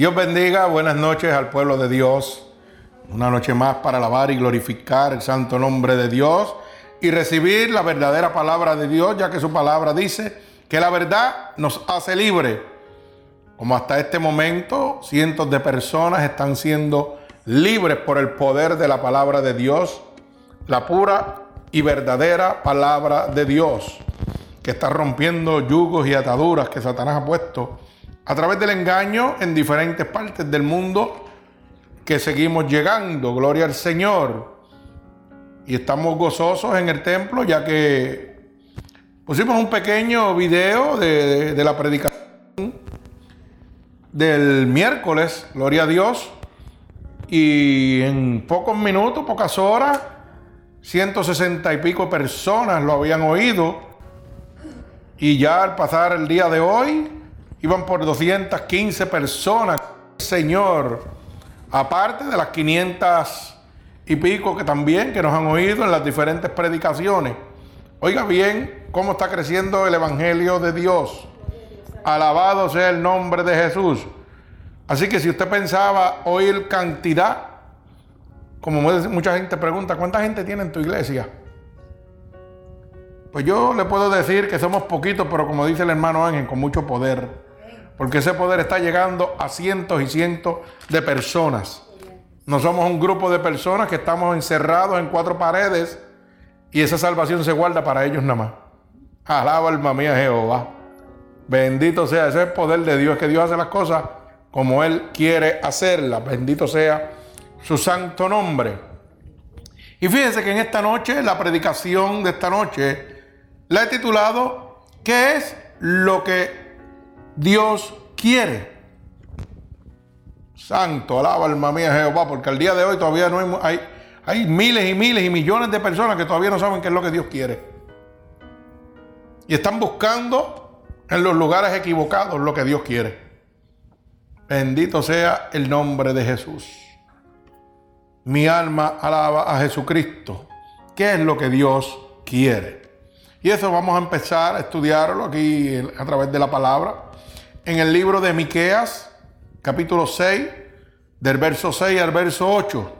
Dios bendiga, buenas noches al pueblo de Dios. Una noche más para alabar y glorificar el santo nombre de Dios y recibir la verdadera palabra de Dios, ya que su palabra dice que la verdad nos hace libre. Como hasta este momento, cientos de personas están siendo libres por el poder de la palabra de Dios, la pura y verdadera palabra de Dios, que está rompiendo yugos y ataduras que Satanás ha puesto a través del engaño en diferentes partes del mundo que seguimos llegando. Gloria al Señor. Y estamos gozosos en el templo ya que pusimos un pequeño video de, la predicación del miércoles, gloria a Dios. Y en pocos minutos, pocas horas, 160 y pico personas lo habían oído. Y ya al pasar el día de hoy, iban por 215 personas. Señor, aparte de las 500 y pico que también que nos han oído en las diferentes predicaciones. Oiga bien cómo está creciendo el Evangelio de Dios. Alabado sea el nombre de Jesús. Así que si usted pensaba oír cantidad, como mucha gente pregunta, ¿cuánta gente tiene en tu iglesia? Pues yo le puedo decir que somos poquitos, pero como dice el hermano Ángel, con mucho poder porque ese poder está llegando a cientos y cientos de personas. No somos un grupo de personas que estamos encerrados en cuatro paredes y esa salvación se guarda para ellos nada más. Alaba alma mía Jehová. Bendito sea, ese poder de Dios, que Dios hace las cosas como Él quiere hacerlas. Bendito sea su santo nombre. Y fíjense que en esta noche, la predicación de esta noche, la he titulado ¿Qué es lo que Dios quiere. Santo, alaba alma mía Jehová, porque al día de hoy todavía no hay, hay, miles y miles y millones de personas que todavía no saben qué es lo que Dios quiere. Y están buscando en los lugares equivocados lo que Dios quiere. Bendito sea el nombre de Jesús. Mi alma alaba a Jesucristo. ¿Qué es lo que Dios quiere? Y eso vamos a empezar a estudiarlo aquí a través de la palabra en el libro de Miqueas, capítulo 6, del verso 6 al verso 8.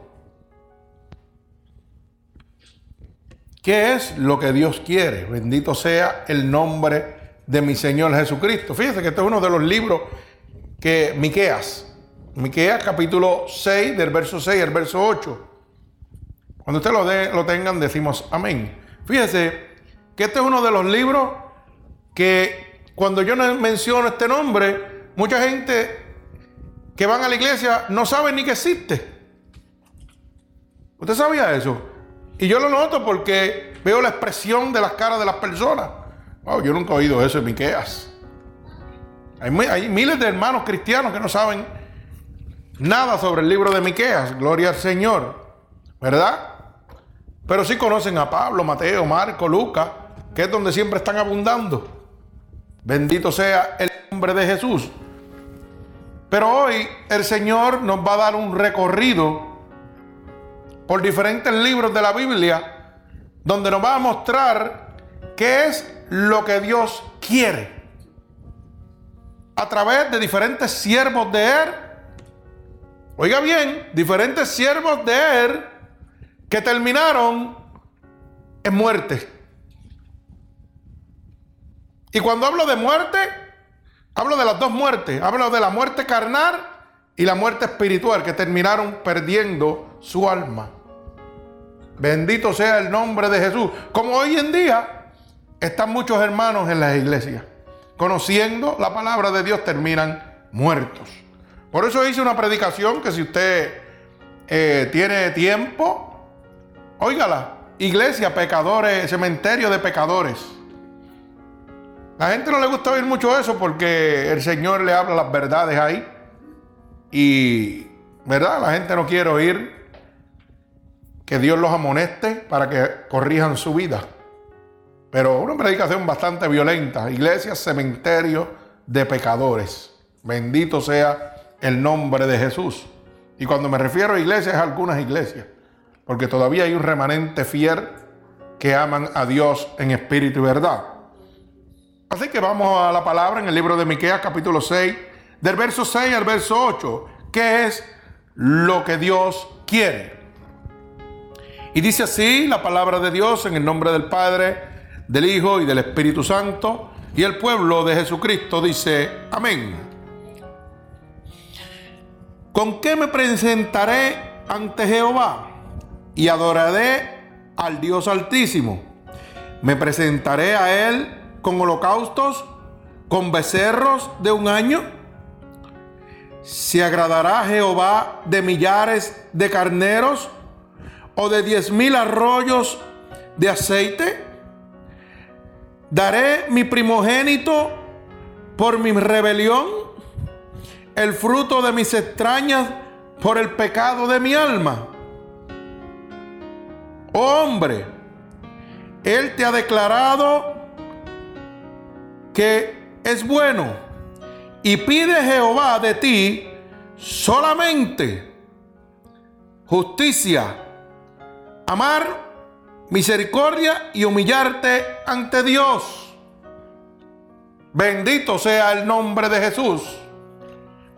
¿Qué es lo que Dios quiere? Bendito sea el nombre de mi Señor Jesucristo. Fíjense que este es uno de los libros que Miqueas, Miqueas capítulo 6, del verso 6 al verso 8. Cuando ustedes lo, lo tengan, decimos amén. Fíjense que este es uno de los libros que cuando yo menciono este nombre, mucha gente que van a la iglesia no sabe ni que existe. ¿Usted sabía eso? Y yo lo noto porque veo la expresión de las caras de las personas. Wow, yo nunca he oído eso en Miqueas. Hay, hay miles de hermanos cristianos que no saben nada sobre el libro de Miqueas. Gloria al Señor. ¿Verdad? Pero sí conocen a Pablo, Mateo, Marco, Lucas, que es donde siempre están abundando. Bendito sea el nombre de Jesús. Pero hoy el Señor nos va a dar un recorrido por diferentes libros de la Biblia donde nos va a mostrar qué es lo que Dios quiere. A través de diferentes siervos de Él. Oiga bien, diferentes siervos de Él que terminaron en muerte. Y cuando hablo de muerte, hablo de las dos muertes. Hablo de la muerte carnal y la muerte espiritual que terminaron perdiendo su alma. Bendito sea el nombre de Jesús. Como hoy en día están muchos hermanos en las iglesias. Conociendo la palabra de Dios terminan muertos. Por eso hice una predicación que si usted eh, tiene tiempo, óigala. Iglesia, pecadores, cementerio de pecadores. La gente no le gusta oír mucho eso porque el Señor le habla las verdades ahí. Y, ¿verdad? La gente no quiere oír que Dios los amoneste para que corrijan su vida. Pero una predicación bastante violenta. Iglesia, cementerio de pecadores. Bendito sea el nombre de Jesús. Y cuando me refiero a iglesias, es algunas iglesias. Porque todavía hay un remanente fiel que aman a Dios en espíritu y verdad. Así que vamos a la palabra en el libro de Miqueas capítulo 6, del verso 6 al verso 8, qué es lo que Dios quiere. Y dice así la palabra de Dios en el nombre del Padre, del Hijo y del Espíritu Santo. Y el pueblo de Jesucristo dice, amén. ¿Con qué me presentaré ante Jehová? Y adoraré al Dios Altísimo. Me presentaré a Él con holocaustos, con becerros de un año. ¿Se agradará Jehová de millares de carneros o de diez mil arroyos de aceite? ¿Daré mi primogénito por mi rebelión? ¿El fruto de mis extrañas por el pecado de mi alma? Oh hombre, Él te ha declarado que es bueno y pide Jehová de ti solamente justicia, amar, misericordia y humillarte ante Dios. Bendito sea el nombre de Jesús.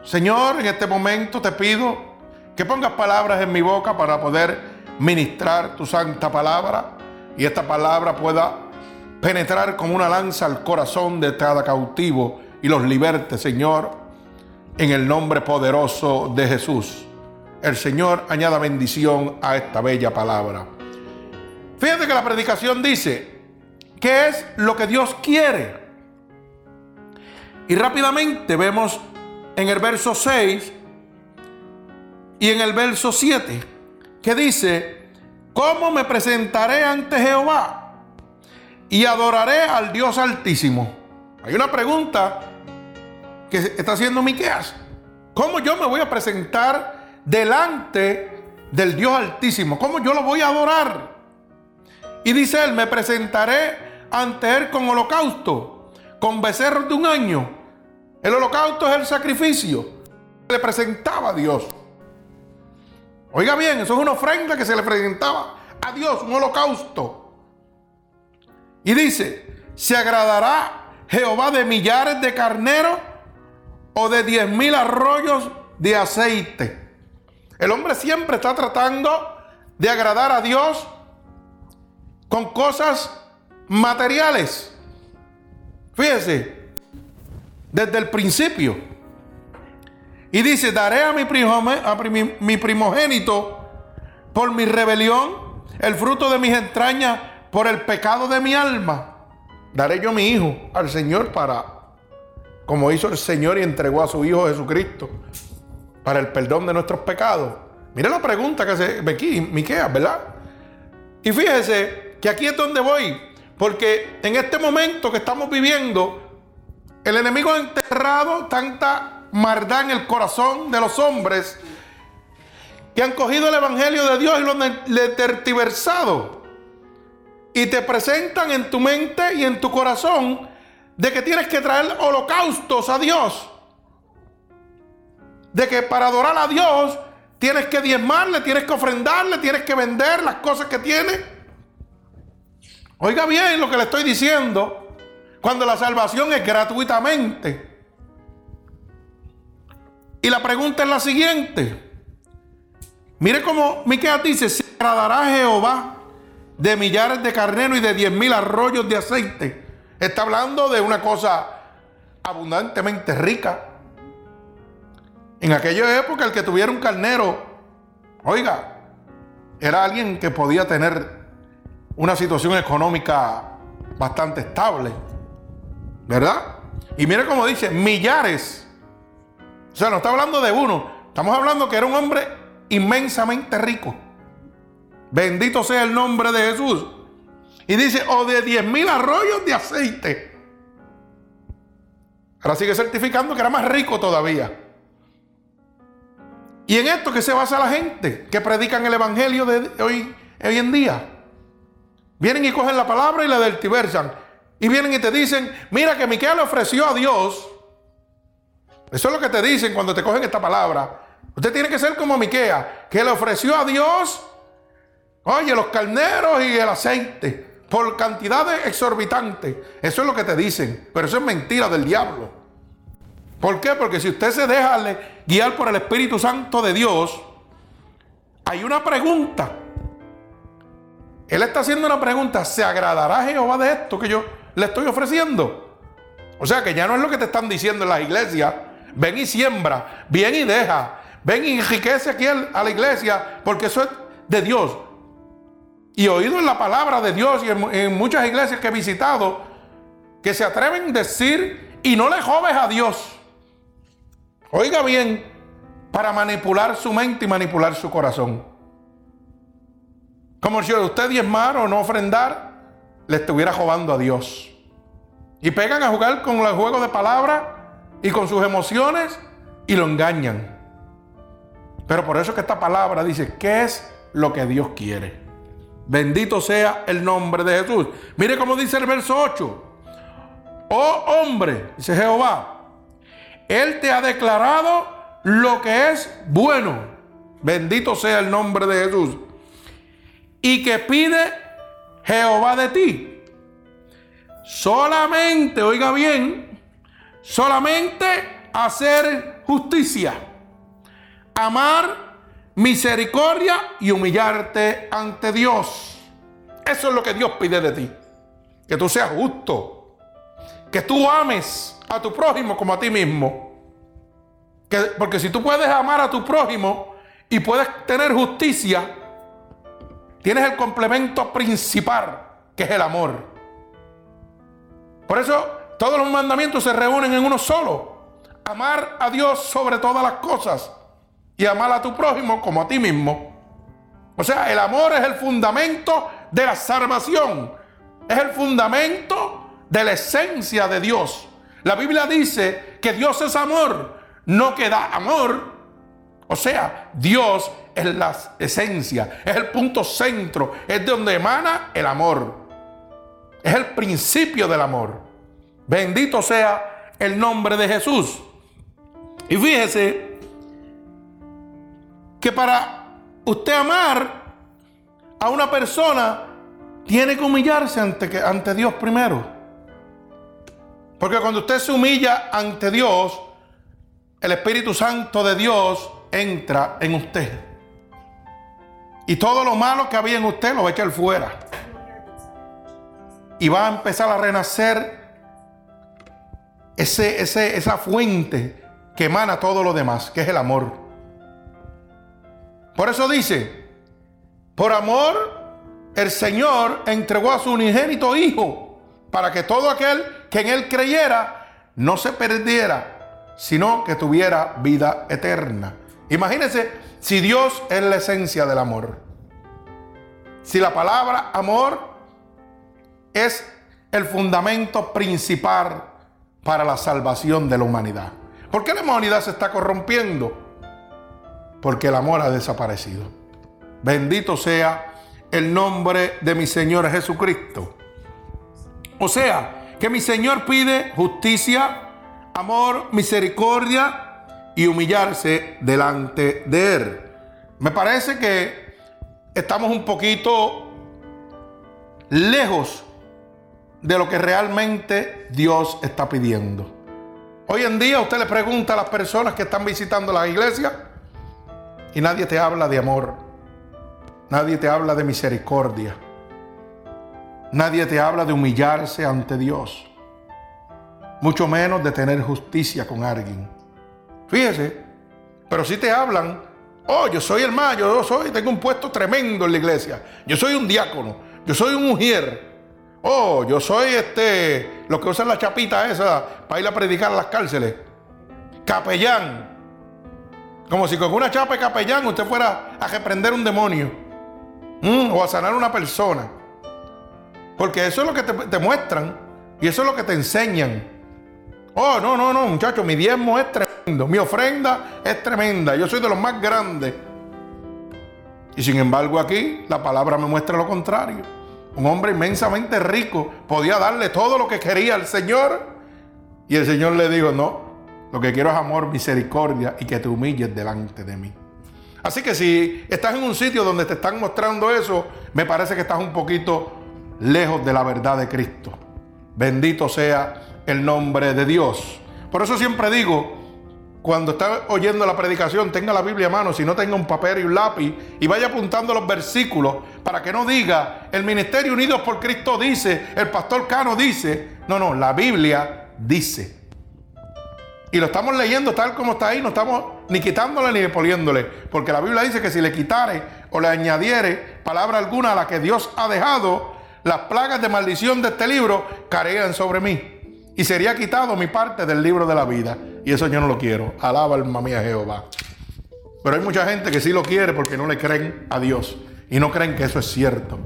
Señor, en este momento te pido que pongas palabras en mi boca para poder ministrar tu santa palabra y esta palabra pueda penetrar como una lanza al corazón de cada cautivo y los liberte, Señor, en el nombre poderoso de Jesús. El Señor añada bendición a esta bella palabra. Fíjate que la predicación dice, ¿qué es lo que Dios quiere? Y rápidamente vemos en el verso 6 y en el verso 7 que dice, ¿cómo me presentaré ante Jehová? Y adoraré al Dios Altísimo. Hay una pregunta que está haciendo Miqueas. ¿Cómo yo me voy a presentar delante del Dios Altísimo? ¿Cómo yo lo voy a adorar? Y dice él, me presentaré ante él con holocausto, con becerros de un año. El holocausto es el sacrificio que le presentaba a Dios. Oiga bien, eso es una ofrenda que se le presentaba a Dios, un holocausto. Y dice, ¿se agradará Jehová de millares de carneros o de diez mil arroyos de aceite? El hombre siempre está tratando de agradar a Dios con cosas materiales. Fíjese, desde el principio. Y dice, daré a mi, primogénito por mi rebelión, el fruto de mis entrañas por el pecado de mi alma, daré yo mi hijo al Señor para, como hizo el Señor y entregó a su Hijo Jesucristo, para el perdón de nuestros pecados. Mire la pregunta que hace aquí, Miqueas, ¿verdad? Y fíjese que aquí es donde voy, porque en este momento que estamos viviendo, el enemigo ha enterrado tanta maldad en el corazón de los hombres que han cogido el evangelio de Dios y lo han tertiversado y te presentan en tu mente y en tu corazón de que tienes que traer holocaustos a Dios. De que para adorar a Dios tienes que diezmarle, tienes que ofrendarle, tienes que vender las cosas que tienes. Oiga bien lo que le estoy diciendo. Cuando la salvación es gratuitamente. Y la pregunta es la siguiente. Mire cómo Miqueas dice, se agradará Jehová de millares de carneros y de diez mil arroyos de aceite. Está hablando de una cosa abundantemente rica. En aquella época el que tuviera un carnero, oiga, era alguien que podía tener una situación económica bastante estable. ¿Verdad? Y mire cómo dice, millares. O sea, no está hablando de uno. Estamos hablando que era un hombre inmensamente rico. Bendito sea el nombre de Jesús. Y dice, o de 10 mil arroyos de aceite. Ahora sigue certificando que era más rico todavía. Y en esto que se basa la gente que predican el evangelio de hoy, hoy en día. Vienen y cogen la palabra y la deltiversan. Y vienen y te dicen, mira que Miquel le ofreció a Dios. Eso es lo que te dicen cuando te cogen esta palabra. Usted tiene que ser como Miquea, que le ofreció a Dios Oye, los carneros y el aceite, por cantidades exorbitantes. Eso es lo que te dicen, pero eso es mentira del diablo. ¿Por qué? Porque si usted se deja guiar por el Espíritu Santo de Dios, hay una pregunta. Él está haciendo una pregunta. ¿Se agradará Jehová de esto que yo le estoy ofreciendo? O sea que ya no es lo que te están diciendo en las iglesias. Ven y siembra, ven y deja, ven y enriquece aquí a la iglesia, porque eso es de Dios. Y oído en la palabra de Dios y en, muchas iglesias que he visitado, que se atreven a decir y no le joves a Dios. Oiga bien, para manipular su mente y manipular su corazón. Como si usted diezmar o no ofrendar, le estuviera jovando a Dios. Y pegan a jugar con el juego de palabras y con sus emociones y lo engañan. Pero por eso es que esta palabra dice, ¿qué es lo que Dios quiere? Bendito sea el nombre de Jesús. Mire cómo dice el verso 8. Oh hombre, dice Jehová, Él te ha declarado lo que es bueno. Bendito sea el nombre de Jesús. Y que pide Jehová de ti. Solamente, oiga bien, solamente hacer justicia, amar misericordia y humillarte ante Dios. Eso es lo que Dios pide de ti. Que tú seas justo. Que tú ames a tu prójimo como a ti mismo. Que, porque si tú puedes amar a tu prójimo y puedes tener justicia, tienes el complemento principal, que es el amor. Por eso todos los mandamientos se reúnen en uno solo. Amar a Dios sobre todas las cosas y amar a tu prójimo como a ti mismo. O sea, el amor es el fundamento de la salvación. Es el fundamento de la esencia de Dios. La Biblia dice que Dios es amor, no que da amor. O sea, Dios es la esencia, es el punto centro, es de donde emana el amor. Es el principio del amor. Bendito sea el nombre de Jesús. Y fíjese que para usted amar a una persona, tiene que humillarse ante, ante Dios primero. Porque cuando usted se humilla ante Dios, el Espíritu Santo de Dios entra en usted. Y todo lo malo que había en usted lo va a echar fuera y va a empezar a renacer ese, esa fuente que emana todo lo demás, que es el amor. Por eso dice, por amor el Señor entregó a su unigénito Hijo, para que todo aquel que en Él creyera no se perdiera, sino que tuviera vida eterna. Imagínense si Dios es la esencia del amor. Si la palabra amor es el fundamento principal para la salvación de la humanidad. ¿Por qué la humanidad se está corrompiendo? Porque el amor ha desaparecido. Bendito sea el nombre de mi Señor Jesucristo. O sea, que mi Señor pide justicia, amor, misericordia y humillarse delante de Él. Me parece que estamos un poquito lejos de lo que realmente Dios está pidiendo. Hoy en día usted le pregunta a las personas que están visitando la iglesia y nadie te habla de amor, nadie te habla de misericordia, nadie te habla de humillarse ante Dios, mucho menos de tener justicia con alguien. Fíjese, pero si te hablan, oh, yo soy el mayo, yo soy, tengo un puesto tremendo en la iglesia, yo soy un diácono, yo soy un mujer, Oh, yo soy este, los que usan la chapita esa para ir a predicar a las cárceles. Capellán. Como si con una chapa de capellán usted fuera a reprender un demonio. O a sanar una persona. Porque eso es lo que te, te, muestran. Y eso es lo que te enseñan. Oh, no, no, no, muchachos, mi diezmo es tremendo. Mi ofrenda es tremenda. Yo soy de los más grandes. Y sin embargo aquí la palabra me muestra lo contrario un hombre inmensamente rico, podía darle todo lo que quería al Señor. Y el Señor le dijo, no, lo que quiero es amor, misericordia y que te humilles delante de mí. Así que si estás en un sitio donde te están mostrando eso, me parece que estás un poquito lejos de la verdad de Cristo. Bendito sea el nombre de Dios. Por eso siempre digo, cuando está oyendo la predicación, tenga la Biblia a mano, si no tenga un papel y un lápiz, y vaya apuntando los versículos para que no diga, el Ministerio Unidos por Cristo dice, el pastor Cano dice. No, no, la Biblia dice. Y lo estamos leyendo tal como está ahí, no estamos ni quitándole ni poniéndole. Porque la Biblia dice que si le quitare o le añadiere palabra alguna a la que Dios ha dejado, las plagas de maldición de este libro caerían sobre mí. Y sería quitado mi parte del libro de la vida. Y eso yo no lo quiero. Alaba alma mía Jehová. Pero hay mucha gente que sí lo quiere porque no le creen a Dios. Y no creen que eso es cierto.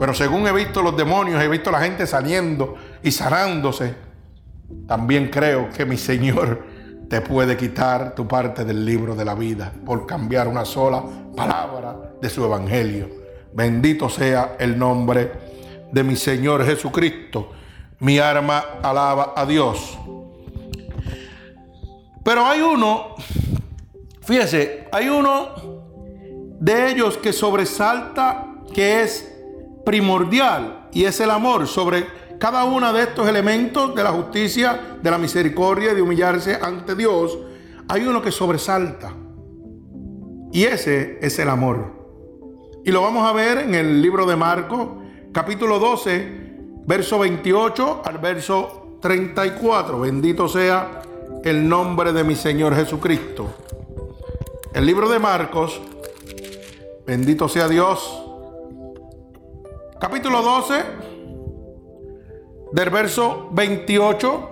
Pero según he visto los demonios, he visto la gente saliendo y sanándose. También creo que mi Señor te puede quitar tu parte del libro de la vida por cambiar una sola palabra de su evangelio. Bendito sea el nombre de mi Señor Jesucristo mi arma alaba a Dios. Pero hay uno, fíjese, hay uno de ellos que sobresalta, que es primordial, y es el amor sobre cada uno de estos elementos de la justicia, de la misericordia, de humillarse ante Dios. Hay uno que sobresalta, y ese es el amor. Y lo vamos a ver en el libro de Marcos, capítulo 12, verso 28 al verso 34. Bendito sea el nombre de mi Señor Jesucristo. El libro de Marcos, bendito sea Dios, capítulo 12, del verso 28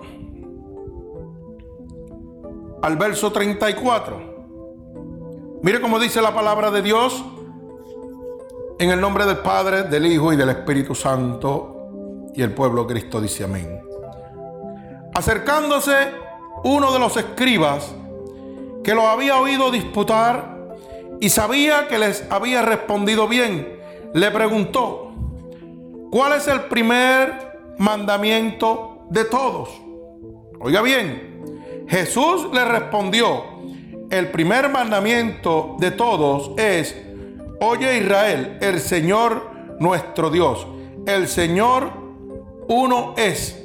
al verso 34. Mire cómo dice la palabra de Dios en el nombre del Padre, del Hijo y del Espíritu Santo. Y el pueblo Cristo dice amén. Acercándose uno de los escribas que lo había oído disputar y sabía que les había respondido bien, le preguntó, ¿cuál es el primer mandamiento de todos? Oiga bien, Jesús le respondió, el primer mandamiento de todos es, oye Israel, el Señor nuestro Dios, el Señor uno es.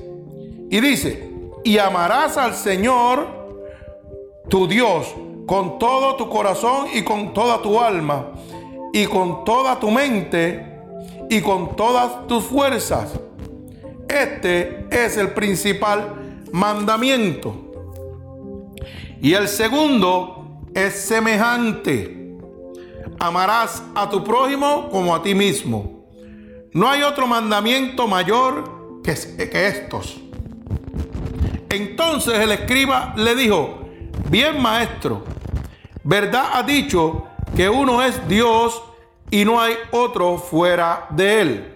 Y dice, y amarás al Señor tu Dios con todo tu corazón y con toda tu alma y con toda tu mente y con todas tus fuerzas. Este es el principal mandamiento. Y el segundo es semejante. Amarás a tu prójimo como a ti mismo. No hay otro mandamiento mayor que, estos. Entonces el escriba le dijo, bien maestro, verdad ha dicho que uno es Dios y no hay otro fuera de él.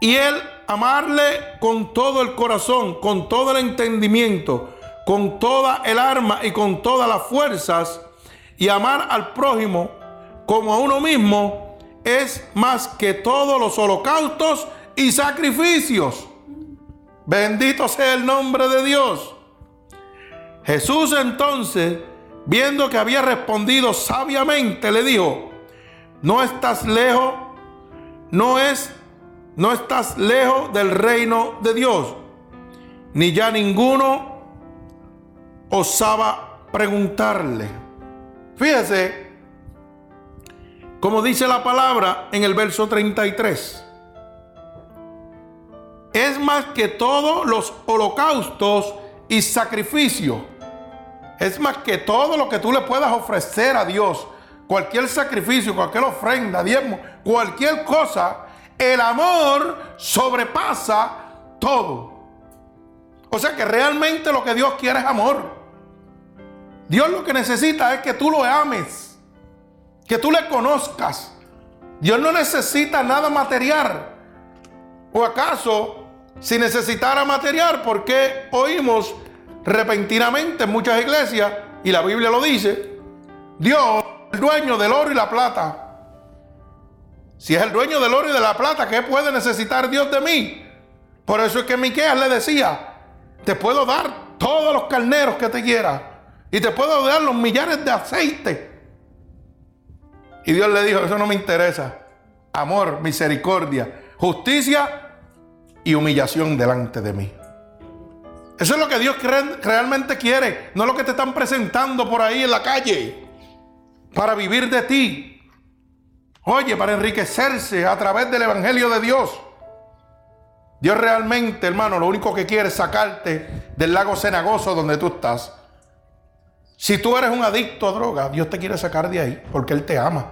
Y él amarle con todo el corazón, con todo el entendimiento, con toda el arma y con todas las fuerzas, y amar al prójimo como a uno mismo, es más que todos los holocaustos y sacrificios. Bendito sea el nombre de Dios. Jesús entonces, viendo que había respondido sabiamente, le dijo, no estás lejos, no es, no estás lejos del reino de Dios, ni ya ninguno osaba preguntarle. Fíjese, como dice la palabra en el verso 33 es más que todos los holocaustos y sacrificios. Es más que todo lo que tú le puedas ofrecer a Dios. Cualquier sacrificio, cualquier ofrenda, diezmo, cualquier cosa. El amor sobrepasa todo. O sea que realmente lo que Dios quiere es amor. Dios lo que necesita es que tú lo ames. Que tú le conozcas. Dios no necesita nada material. ¿O acaso si necesitara material, ¿por qué oímos repentinamente en muchas iglesias, y la Biblia lo dice, Dios, el dueño del oro y la plata? Si es el dueño del oro y de la plata, ¿qué puede necesitar Dios de mí? Por eso es que Miqueas le decía, te puedo dar todos los carneros que te quiera y te puedo dar los millares de aceite. Y Dios le dijo, eso no me interesa. Amor, misericordia, justicia y humillación delante de mí. Eso es lo que Dios realmente quiere, no lo que te están presentando por ahí en la calle para vivir de ti. Oye, para enriquecerse a través del Evangelio de Dios. Dios realmente, hermano, lo único que quiere es sacarte del lago cenagoso donde tú estás. Si tú eres un adicto a droga, Dios te quiere sacar de ahí porque Él te ama.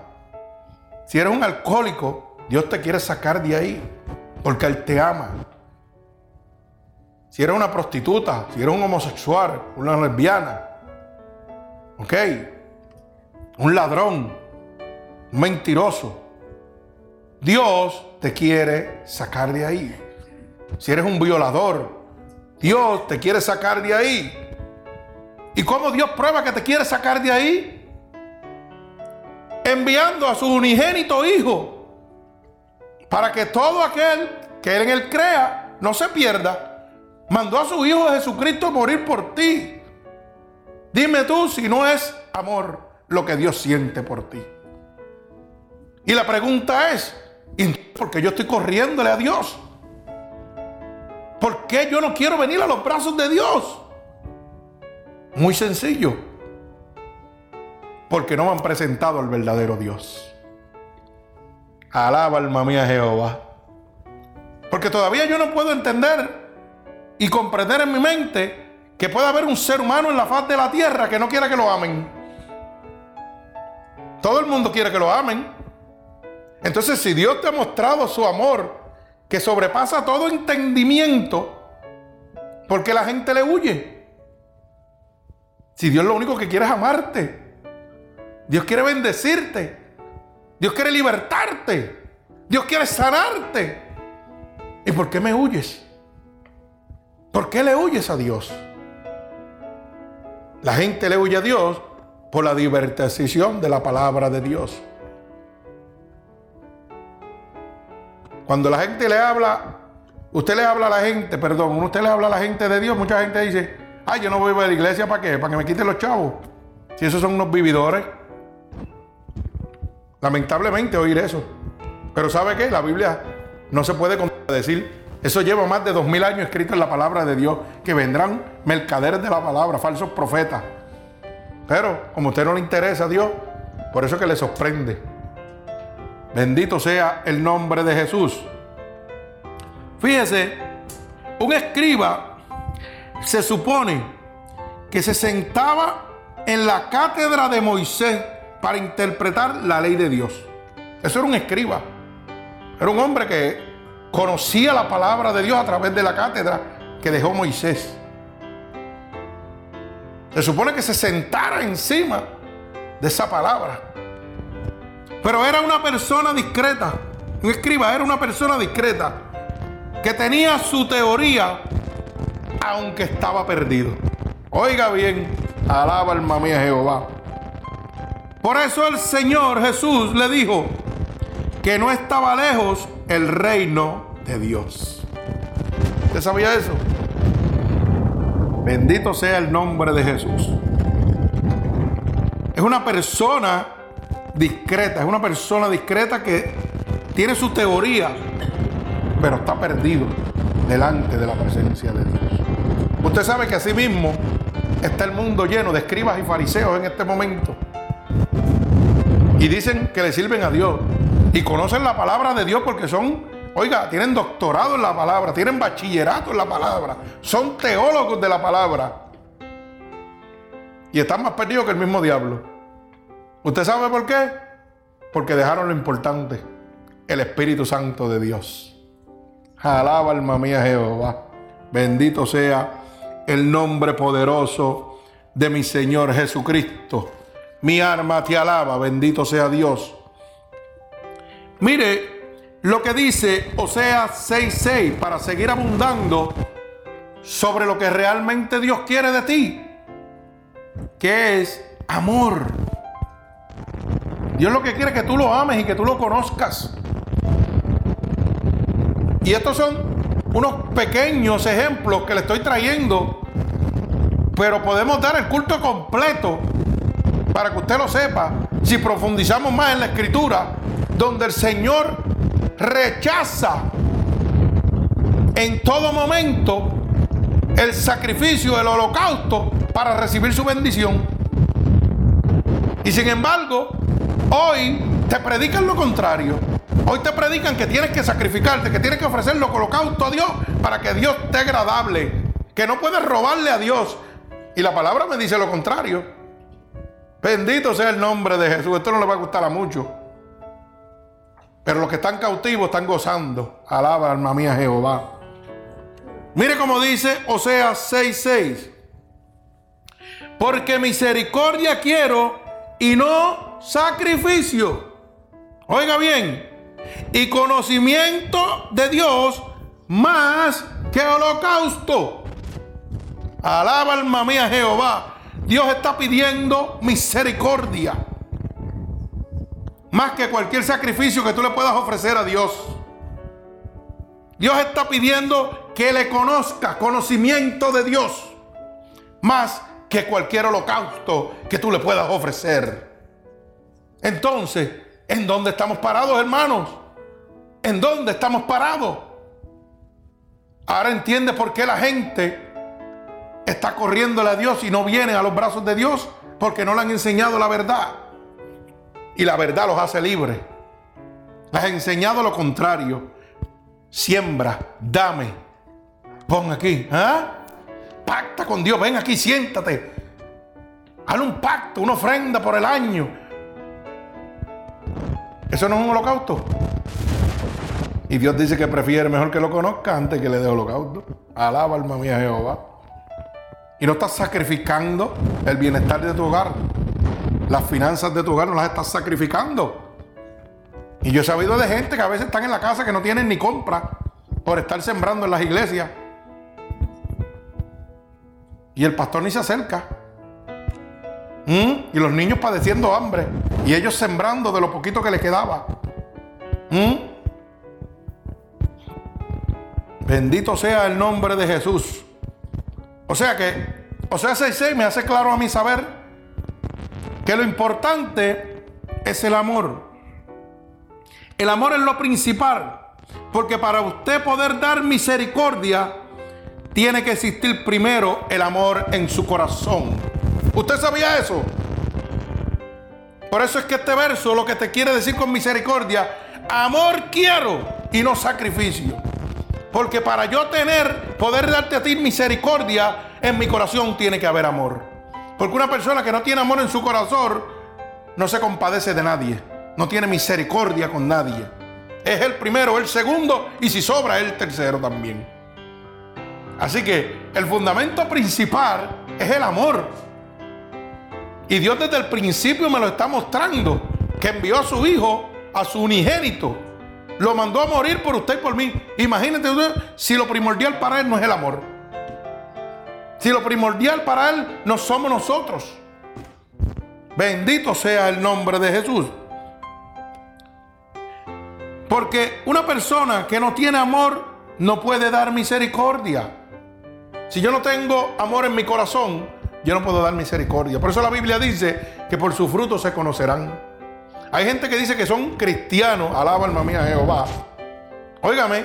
Si eres un alcohólico, Dios te quiere sacar de ahí porque Él te ama. Si eres una prostituta, si eres un homosexual, una lesbiana, ¿ok? Un ladrón, mentiroso. Dios te quiere sacar de ahí. Si eres un violador, Dios te quiere sacar de ahí. ¿Y cómo Dios prueba que te quiere sacar de ahí? Enviando a su unigénito Hijo para que todo aquel que en él crea no se pierda. Mandó a su Hijo Jesucristo morir por ti. Dime tú si no es amor lo que Dios siente por ti. Y la pregunta es, ¿por qué yo estoy corriéndole a Dios? ¿Por qué yo no quiero venir a los brazos de Dios? Muy sencillo. Porque no me han presentado al verdadero Dios. Alaba alma mía Jehová. Porque todavía yo no puedo entender y comprender en mi mente que pueda haber un ser humano en la faz de la tierra que no quiera que lo amen. Todo el mundo quiere que lo amen. Entonces, si Dios te ha mostrado su amor que sobrepasa todo entendimiento, porque la gente le huye. Si Dios lo único que quiere es amarte, Dios quiere bendecirte, Dios quiere libertarte, Dios quiere sanarte. ¿Y por qué me huyes? ¿Por qué le huyes a Dios? La gente le huye a Dios por la divertición de la palabra de Dios. Cuando la gente le habla, usted le habla a la gente, perdón, usted le habla a la gente de Dios, mucha gente dice, ay, yo no voy a la iglesia para qué, para que me quiten los chavos. Si esos son unos vividores. Lamentablemente oír eso. Pero ¿sabe qué? La Biblia no se puede decir. Eso lleva más de dos mil años escrito en la palabra de Dios, que vendrán mercaderes de la palabra, falsos profetas. Pero como a usted no le interesa a Dios, por eso que le sorprende. Bendito sea el nombre de Jesús. Fíjese, un escriba se supone que se sentaba en la cátedra de Moisés para interpretar la ley de Dios. Eso era un escriba. Era un hombre que conocía la palabra de Dios a través de la cátedra que dejó Moisés. Se supone que se sentara encima de esa palabra. Pero era una persona discreta. Un escriba era una persona discreta que tenía su teoría aunque estaba perdido. Oiga bien, alaba alma mía Jehová. Por eso el Señor Jesús le dijo que no estaba lejos el reino de Dios. ¿Usted sabía eso? Bendito sea el nombre de Jesús. Es una persona discreta, es una persona discreta que tiene su teoría, pero está perdido delante de la presencia de Dios. Usted sabe que así mismo está el mundo lleno de escribas y fariseos en este momento. Y dicen que le sirven a Dios. Y conocen la palabra de Dios porque son, oiga, tienen doctorado en la palabra, tienen bachillerato en la palabra, son teólogos de la palabra. Y están más perdidos que el mismo diablo. ¿Usted sabe por qué? Porque dejaron lo importante, el Espíritu Santo de Dios. Alaba alma mía Jehová. Bendito sea el nombre poderoso de mi Señor Jesucristo. Mi arma te alaba, bendito sea Dios. Mire lo que dice Osea 6:6 para seguir abundando sobre lo que realmente Dios quiere de ti, que es amor. Dios lo que quiere es que tú lo ames y que tú lo conozcas. Y estos son unos pequeños ejemplos que le estoy trayendo, pero podemos dar el culto completo para que usted lo sepa si profundizamos más en la escritura, donde el Señor rechaza en todo momento el sacrificio, el holocausto, para recibir su bendición. Y sin embargo, hoy te predican lo contrario. Hoy te predican que tienes que sacrificarte, que tienes que ofrecer lo holocausto a Dios para que Dios te agradable, que no puedes robarle a Dios. Y la palabra me dice lo contrario. Bendito sea el nombre de Jesús. Esto no le va a gustar a muchos. Pero los que están cautivos están gozando. Alaba alma mía Jehová. Mire cómo dice Oseas 6:6. Porque misericordia quiero y no sacrificio. Oiga bien. Y conocimiento de Dios más que holocausto. Alaba alma mía Jehová. Dios está pidiendo misericordia. Más que cualquier sacrificio que tú le puedas ofrecer a Dios. Dios está pidiendo que le conozca conocimiento de Dios. Más que cualquier holocausto que tú le puedas ofrecer. Entonces, ¿en dónde estamos parados, hermanos? ¿En dónde estamos parados? Ahora entiende por qué la gente está corriéndole a Dios y no viene a los brazos de Dios porque no le han enseñado la verdad. Y la verdad los hace libres. Les ha enseñado lo contrario. Siembra, dame. Pon aquí. ¿ah? Pacta con Dios. Ven aquí, siéntate. Haz un pacto, una ofrenda por el año. Eso no es un holocausto. Y Dios dice que prefiere mejor que lo conozca antes que le dé holocausto. Alaba alma mía Jehová. Y no estás sacrificando el bienestar de tu hogar. Las finanzas de tu hogar no las estás sacrificando. Y yo he sabido de gente que a veces están en la casa que no tienen ni compra por estar sembrando en las iglesias. Y el pastor ni se acerca. ¿Mm? Y los niños padeciendo hambre. Y ellos sembrando de lo poquito que les quedaba. ¿Mm? Bendito sea el nombre de Jesús. O sea que, o sea, 6.6 me hace claro a mí saber que lo importante es el amor. El amor es lo principal. Porque para usted poder dar misericordia, tiene que existir primero el amor en su corazón. ¿Usted sabía eso? Por eso es que este verso lo que te quiere decir con misericordia, amor quiero y no sacrificio. Porque para yo tener, poder darte a ti misericordia, en mi corazón tiene que haber amor. Porque una persona que no tiene amor en su corazón, no se compadece de nadie no tiene misericordia con nadie. Es el primero, el segundo y si sobra el tercero también. Así que el fundamento principal es el amor. Y Dios desde el principio me lo está mostrando, que envió a su hijo, a su unigénito. Lo mandó a morir por usted y por mí. Imagínate si lo primordial para él no es el amor. Si lo primordial para él no somos nosotros. Bendito sea el nombre de Jesús. Porque una persona que no tiene amor no puede dar misericordia. Si yo no tengo amor en mi corazón, yo no puedo dar misericordia. Por eso la Biblia dice que por sus frutos se conocerán. Hay gente que dice que son cristianos, alaba alma mía Jehová. Óigame,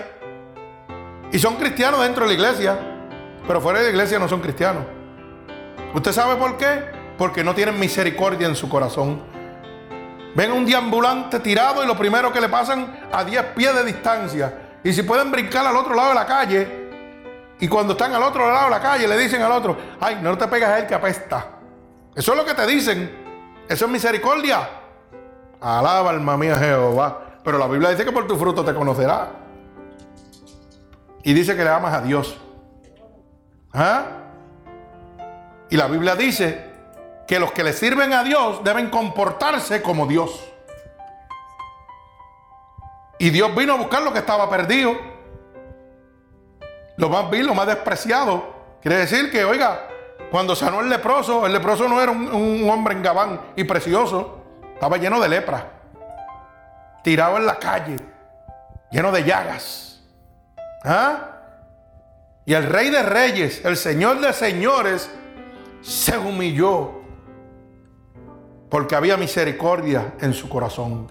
y son cristianos dentro de la iglesia, pero fuera de la iglesia no son cristianos. ¿Usted sabe por qué? Porque no tienen misericordia en su corazón. Ven un deambulante tirado y lo primero que le pasan a 10 pies de distancia. Y si pueden brincar al otro lado de la calle, y cuando están al otro lado de la calle le dicen al otro, ay, no te pegas a él que apesta. Eso es lo que te dicen. Eso es misericordia. Alaba alma mía Jehová. Pero la Biblia dice que por tu fruto te conocerá. Y dice que le amas a Dios. ¿Ah? Y la Biblia dice que los que le sirven a Dios deben comportarse como Dios. Y Dios vino a buscar lo que estaba perdido. Lo más vil, lo más despreciado. Quiere decir que, oiga, cuando sanó el leproso, el leproso no era un, hombre en gabán y precioso. Estaba lleno de lepra. Tirado en la calle. Lleno de llagas. ¿Ah? Y el rey de reyes, el señor de señores, se humilló porque había misericordia en su corazón.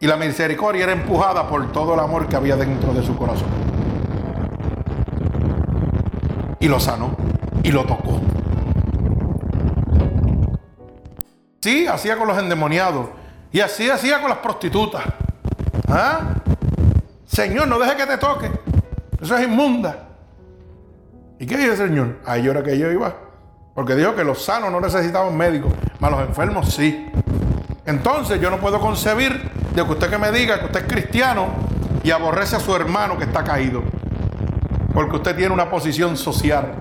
Y la misericordia era empujada por todo el amor que había dentro de su corazón. Y lo sanó y lo tocó. Sí, hacía con los endemoniados y así hacía con las prostitutas. ¿Ah? Señor, no deje que te toque. Eso es inmunda. ¿Y qué dice el Señor? Ahí era que yo iba. Porque dijo que los sanos no necesitaban médicos, mas los enfermos sí. Entonces yo no puedo concebir de que usted que me diga que usted es cristiano y aborrece a su hermano que está caído. Porque usted tiene una posición social.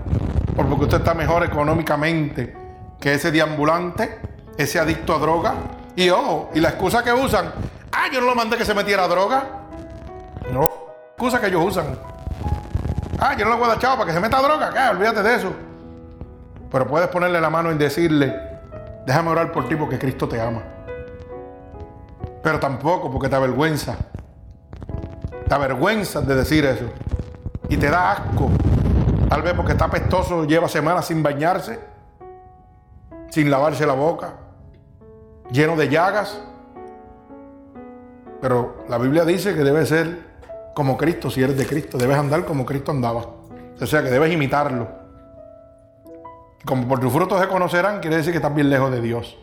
Porque usted está mejor económicamente que ese deambulante, ese adicto a droga. Y ojo, y la excusa que usan, ah, yo no lo mandé que se metiera a droga. No, excusa que ellos usan. Ah, yo no lo voy a dar chavo para que se meta a droga. ¿Qué? Olvídate de eso. Pero puedes ponerle la mano y decirle, déjame orar por ti porque Cristo te ama. Pero tampoco porque te avergüenza. Te avergüenza de decir eso. Y te da asco. Tal vez porque está apestoso, lleva semanas sin bañarse, sin lavarse la boca, lleno de llagas. Pero la Biblia dice que debe ser como Cristo, si eres de Cristo, debes andar como Cristo andaba. O sea que debes imitarlo. Como por tus frutos se conocerán, quiere decir que estás bien lejos de Dios.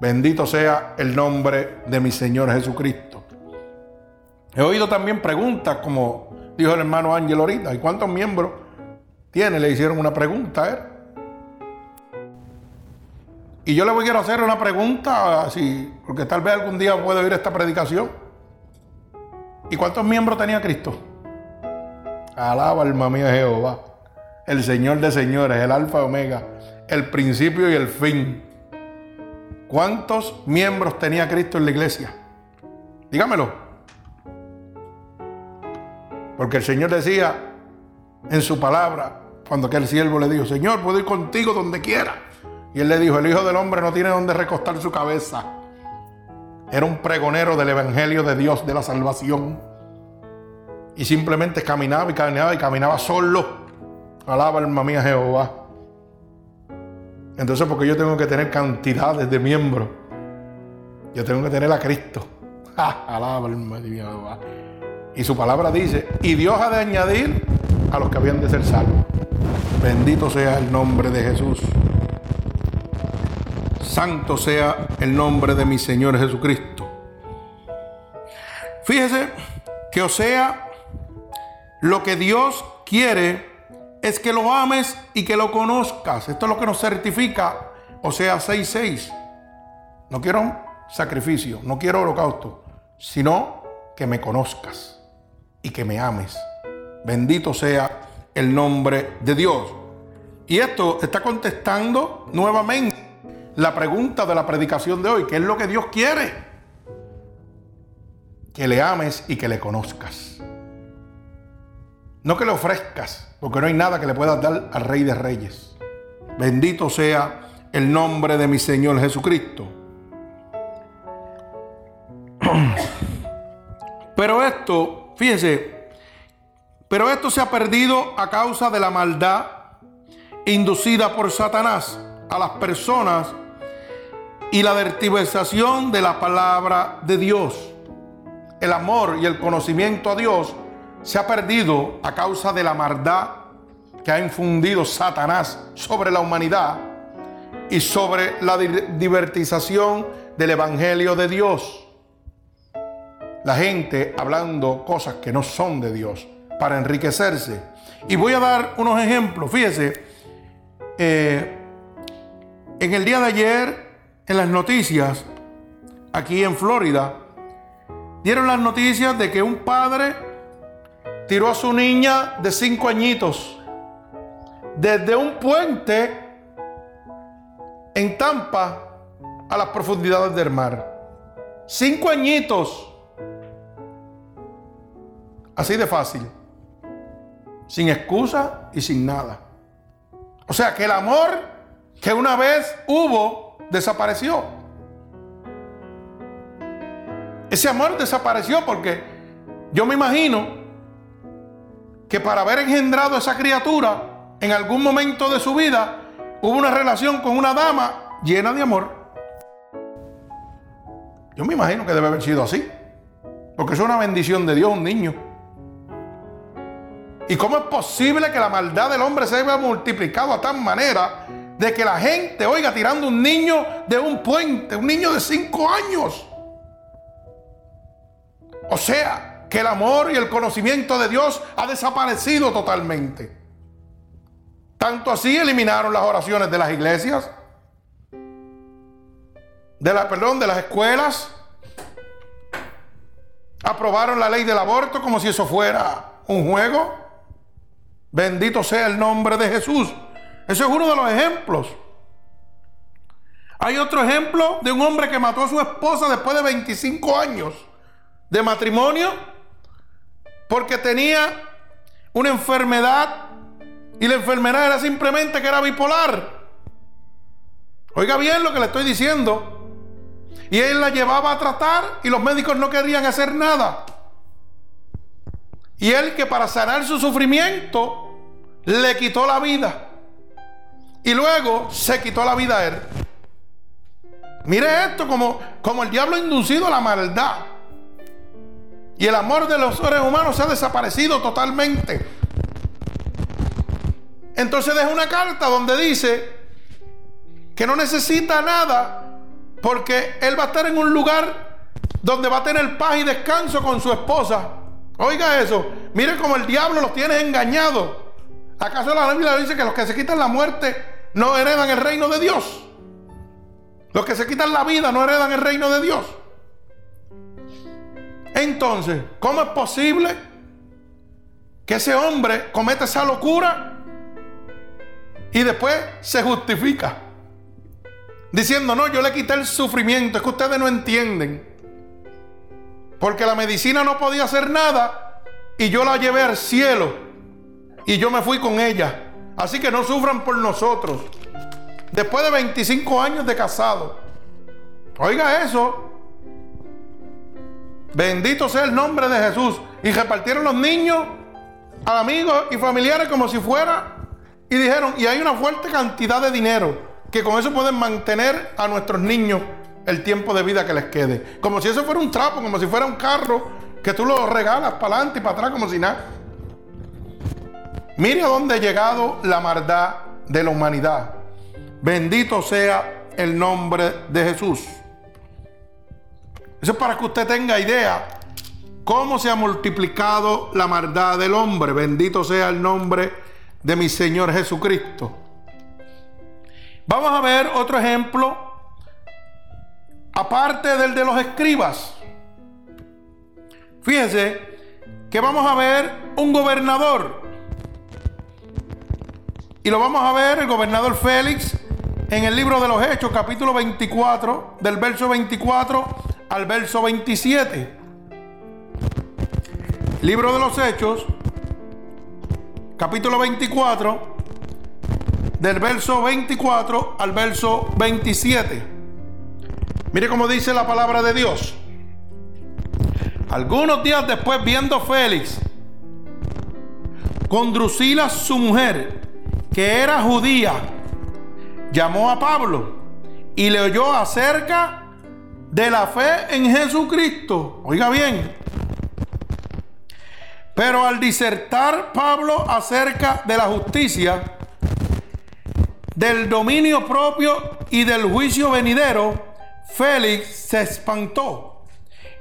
Bendito sea el nombre de mi Señor Jesucristo. He oído también preguntas, como dijo el hermano Ángel ahorita, ¿y cuántos miembros tiene? Le hicieron una pregunta a él. Y yo le voy a hacer una pregunta, así, porque tal vez algún día pueda oír esta predicación. ¿Y cuántos miembros tenía Cristo? Alaba alma mía Jehová, el Señor de señores, el Alfa y Omega, el principio y el fin. ¿Cuántos miembros tenía Cristo en la iglesia? Dígamelo. Porque el Señor decía en su palabra, cuando aquel siervo le dijo, Señor, puedo ir contigo donde quiera. Y él le dijo, el Hijo del Hombre no tiene donde recostar su cabeza. Era un pregonero del Evangelio de Dios, de la salvación. Y simplemente caminaba y caminaba y caminaba solo. Alaba alma mía Jehová. Entonces, porque yo tengo que tener cantidades de miembros. Yo tengo que tener a Cristo. Alaba alma mía Jehová. Y su palabra dice, y Dios ha de añadir a los que habían de ser salvos. Bendito sea el nombre de Jesús. Santo sea el nombre de mi Señor Jesucristo. Fíjese que o sea, lo que Dios quiere es que lo ames y que lo conozcas. Esto es lo que nos certifica, o sea, 6.6. No quiero sacrificio, no quiero holocausto, sino que me conozcas y que me ames. Bendito sea el nombre de Dios. Y esto está contestando nuevamente la pregunta de la predicación de hoy, ¿qué es lo que Dios quiere? Que le ames y que le conozcas. No que le ofrezcas, porque no hay nada que le puedas dar al Rey de Reyes. Bendito sea el nombre de mi Señor Jesucristo. Pero esto, fíjense, pero esto se ha perdido a causa de la maldad inducida por Satanás a las personas y la vertiversación de la palabra de Dios. El amor y el conocimiento a Dios se ha perdido a causa de la maldad que ha infundido Satanás sobre la humanidad y sobre la divertización del Evangelio de Dios. La gente hablando cosas que no son de Dios para enriquecerse. Y voy a dar unos ejemplos. Fíjese, eh, en el día de ayer en las noticias, aquí en Florida, dieron las noticias de que un padre tiró a su niña de cinco añitos desde un puente en Tampa a las profundidades del mar. Cinco añitos. Así de fácil. Sin excusa y sin nada. O sea que el amor que una vez hubo desapareció. Ese amor desapareció porque yo me imagino que para haber engendrado esa criatura en algún momento de su vida hubo una relación con una dama llena de amor. Yo me imagino que debe haber sido así. Porque es una bendición de Dios un niño. ¿Y cómo es posible que la maldad del hombre se haya multiplicado a tal manera de que la gente, oiga, tirando un niño de un puente, un niño de cinco años? O sea, que el amor y el conocimiento de Dios ha desaparecido totalmente. Tanto así eliminaron las oraciones de las iglesias, de la, perdón, de las escuelas. Aprobaron la ley del aborto como si eso fuera un juego. Bendito sea el nombre de Jesús. Ese es uno de los ejemplos. Hay otro ejemplo de un hombre que mató a su esposa después de 25 años de matrimonio porque tenía una enfermedad y la enfermedad era simplemente que era bipolar. Oiga bien lo que le estoy diciendo. Y él la llevaba a tratar y los médicos no querían hacer nada. Y él que para sanar su sufrimiento le quitó la vida. Y luego se quitó la vida a él. Mire esto como, como el diablo ha inducido a la maldad. Y el amor de los seres humanos se ha desaparecido totalmente. Entonces deja una carta donde dice que no necesita nada porque él va a estar en un lugar donde va a tener paz y descanso con su esposa. Oiga eso. Mire cómo el diablo los tiene engañados. ¿Acaso la Biblia dice que los que se quitan la muerte no heredan el reino de Dios? Los que se quitan la vida no heredan el reino de Dios. Entonces, ¿cómo es posible que ese hombre cometa esa locura y después se justifica? Diciendo, no, yo le quité el sufrimiento, es que ustedes no entienden. Porque la medicina no podía hacer nada y yo la llevé al cielo y yo me fui con ella. Así que no sufran por nosotros. Después de 25 años de casado. Oiga eso. Bendito sea el nombre de Jesús. Y repartieron los niños a amigos y familiares como si fuera. Y dijeron, y hay una fuerte cantidad de dinero que con eso pueden mantener a nuestros niños el tiempo de vida que les quede. Como si eso fuera un trapo, como si fuera un carro que tú lo regalas para adelante y para atrás como si nada. Mire a dónde ha llegado la maldad de la humanidad. Bendito sea el nombre de Jesús. Eso es para que usted tenga idea cómo se ha multiplicado la maldad del hombre. Bendito sea el nombre de mi Señor Jesucristo. Vamos a ver otro ejemplo aparte del de los escribas. Fíjense que vamos a ver un gobernador. Y lo vamos a ver el gobernador Félix en el libro de los Hechos, capítulo 24, del verso 24 al verso 27. Libro de los Hechos, capítulo 24, del verso 24 al verso 27. Mire cómo dice la palabra de Dios. Algunos días después, viendo Félix con Drusila, su mujer, que era judía, llamó a Pablo y le oyó acerca de la fe en Jesucristo. Oiga bien. Pero al disertar Pablo acerca de la justicia, del dominio propio y del juicio venidero, Félix se espantó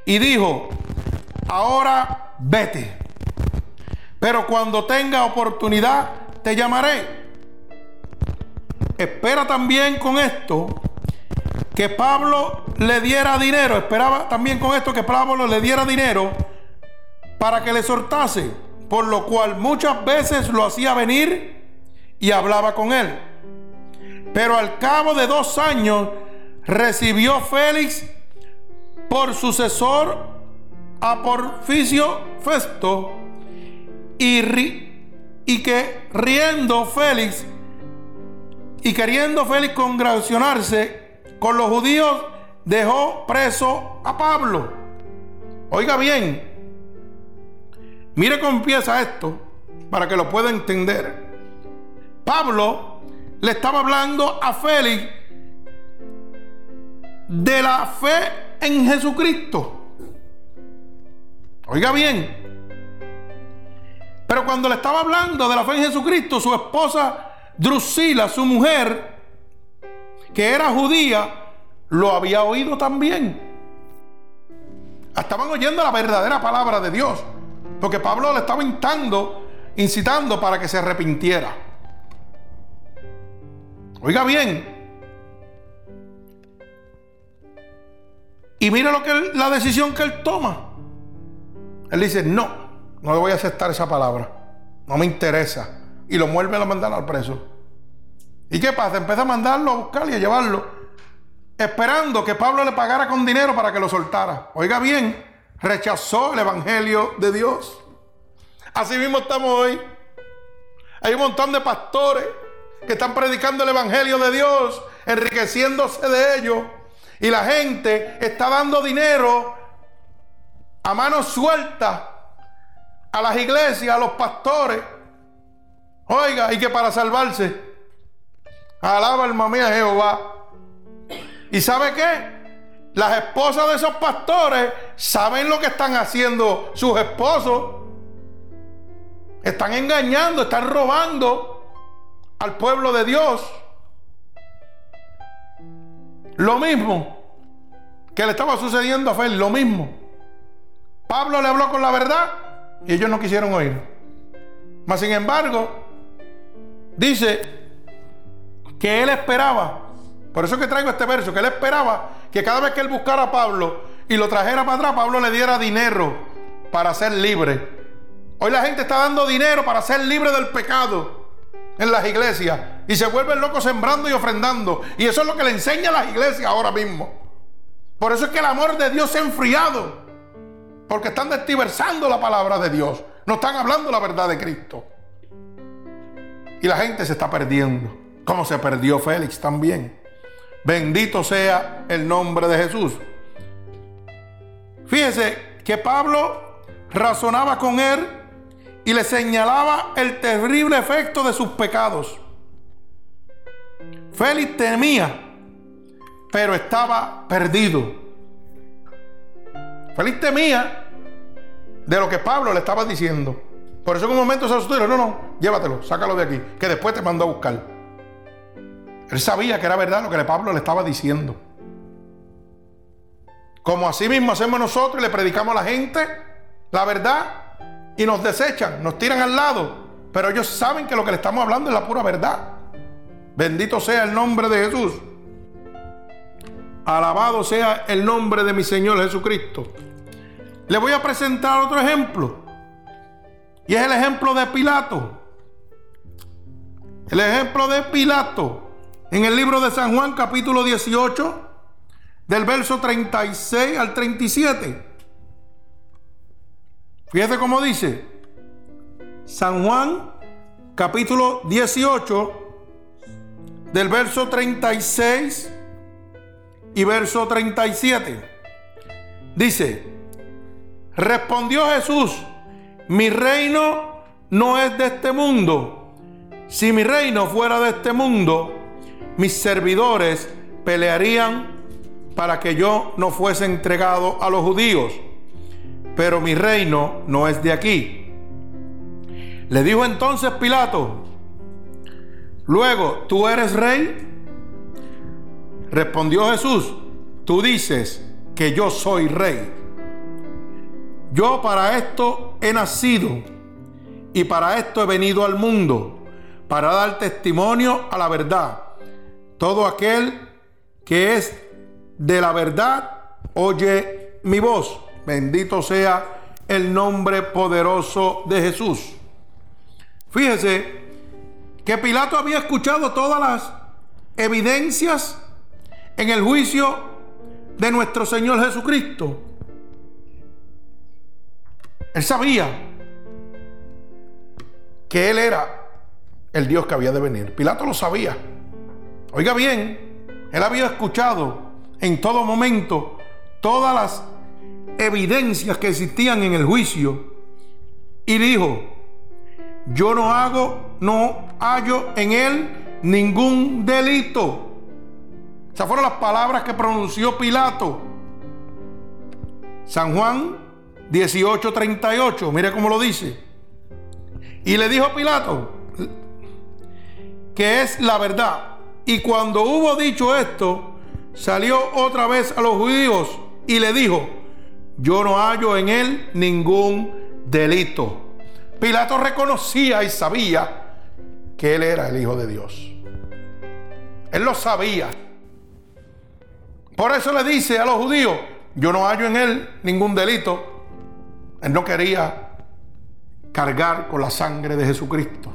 y dijo, ahora vete, pero cuando tenga oportunidad te llamaré. Espera también con esto que Pablo le diera dinero, esperaba también con esto que Pablo le diera dinero para que le exhortase, por lo cual muchas veces lo hacía venir y hablaba con él. Pero al cabo de dos años, recibió Félix por sucesor a Porficio Festo y, y que riendo Félix y queriendo Félix congracionarse con los judíos, dejó preso a Pablo. Oiga bien, mire cómo empieza esto para que lo pueda entender. Pablo le estaba hablando a Félix de la fe en Jesucristo. Oiga bien, Pero cuando le estaba hablando de la fe en Jesucristo, su esposa Drusila, su mujer, que era judía, lo había oído también. Estaban oyendo la verdadera palabra de Dios. Porque Pablo le estaba incitando, incitando para que se arrepintiera. Oiga bien. Y mire lo que la decisión que él toma. Él dice, no, no le voy a aceptar esa palabra. No me interesa. Y lo vuelve a mandar al preso. ¿Y qué pasa? Empieza a mandarlo a buscar y a llevarlo. Esperando que Pablo le pagara con dinero para que lo soltara. Oiga bien, rechazó el Evangelio de Dios. Así mismo estamos hoy. Hay un montón de pastores que están predicando el Evangelio de Dios, enriqueciéndose de ellos. Y la gente está dando dinero a manos sueltas a las iglesias, a los pastores. Oiga, y que para salvarse, alaba el mamá a Jehová. ¿Y sabe qué? Las esposas de esos pastores saben lo que están haciendo sus esposos. Están engañando, están robando al pueblo de Dios. Lo mismo que le estaba sucediendo a Félix, lo mismo. Pablo le habló con la verdad y ellos no quisieron oír. Mas sin embargo, dice que él esperaba, por eso que traigo este verso, que él esperaba que cada vez que él buscara a Pablo y lo trajera para atrás, Pablo le diera dinero para ser libre. Hoy la gente está dando dinero para ser libre del pecado en las iglesias y se vuelven locos sembrando y ofrendando. Y eso es lo que le enseña las iglesias ahora mismo. Por eso es que el amor de Dios se ha enfriado. Porque están destiversando la palabra de Dios. No están hablando la verdad de Cristo. Y la gente se está perdiendo. Como se perdió Félix también. Bendito sea el nombre de Jesús. Fíjese que Pablo razonaba con él y le señalaba el terrible efecto de sus pecados. Félix temía, pero estaba perdido. Félix temía de lo que Pablo le estaba diciendo. Por eso en un momento se asustó y dijo, no, no, llévatelo, sácalo de aquí, que después te mandó a buscar. Él sabía que era verdad lo que Pablo le estaba diciendo. Como así mismo hacemos nosotros y le predicamos a la gente la verdad y nos desechan, nos tiran al lado. Pero ellos saben que lo que le estamos hablando es la pura verdad. Bendito sea el nombre de Jesús. Alabado sea el nombre de mi Señor Jesucristo. Le voy a presentar otro ejemplo. Y es el ejemplo de Pilato. El ejemplo de Pilato. En el libro de San Juan capítulo 18, del verso 36 al 37. Fíjate cómo dice. San Juan capítulo 18 del verso 36 y verso 37. Dice, respondió Jesús, mi reino no es de este mundo. Si mi reino fuera de este mundo, mis servidores pelearían para que yo no fuese entregado a los judíos pero mi reino no es de aquí. Le dijo entonces Pilato, luego, ¿tú eres rey? Respondió Jesús, tú dices que yo soy rey. Yo para esto he nacido y para esto he venido al mundo, para dar testimonio a la verdad. Todo aquel que es de la verdad oye mi voz. Bendito sea el nombre poderoso de Jesús. Fíjese que Pilato había escuchado todas las evidencias en el juicio de nuestro Señor Jesucristo. Él sabía que Él era el Dios que había de venir. Pilato lo sabía. Oiga bien, Él había escuchado en todo momento todas las evidencias que existían en el juicio y dijo, yo no hago, no hallo en él ningún delito. Esas fueron las palabras que pronunció Pilato. San Juan 18:38, mire cómo lo dice. Y le dijo Pilato que es la verdad. Y cuando hubo dicho esto, salió otra vez a los judíos y le dijo, yo no hallo en él ningún delito. Pilato reconocía y sabía que él era el Hijo de Dios. Él lo sabía. Por eso le dice a los judíos, yo no hallo en él ningún delito. Él no quería cargar con la sangre de Jesucristo.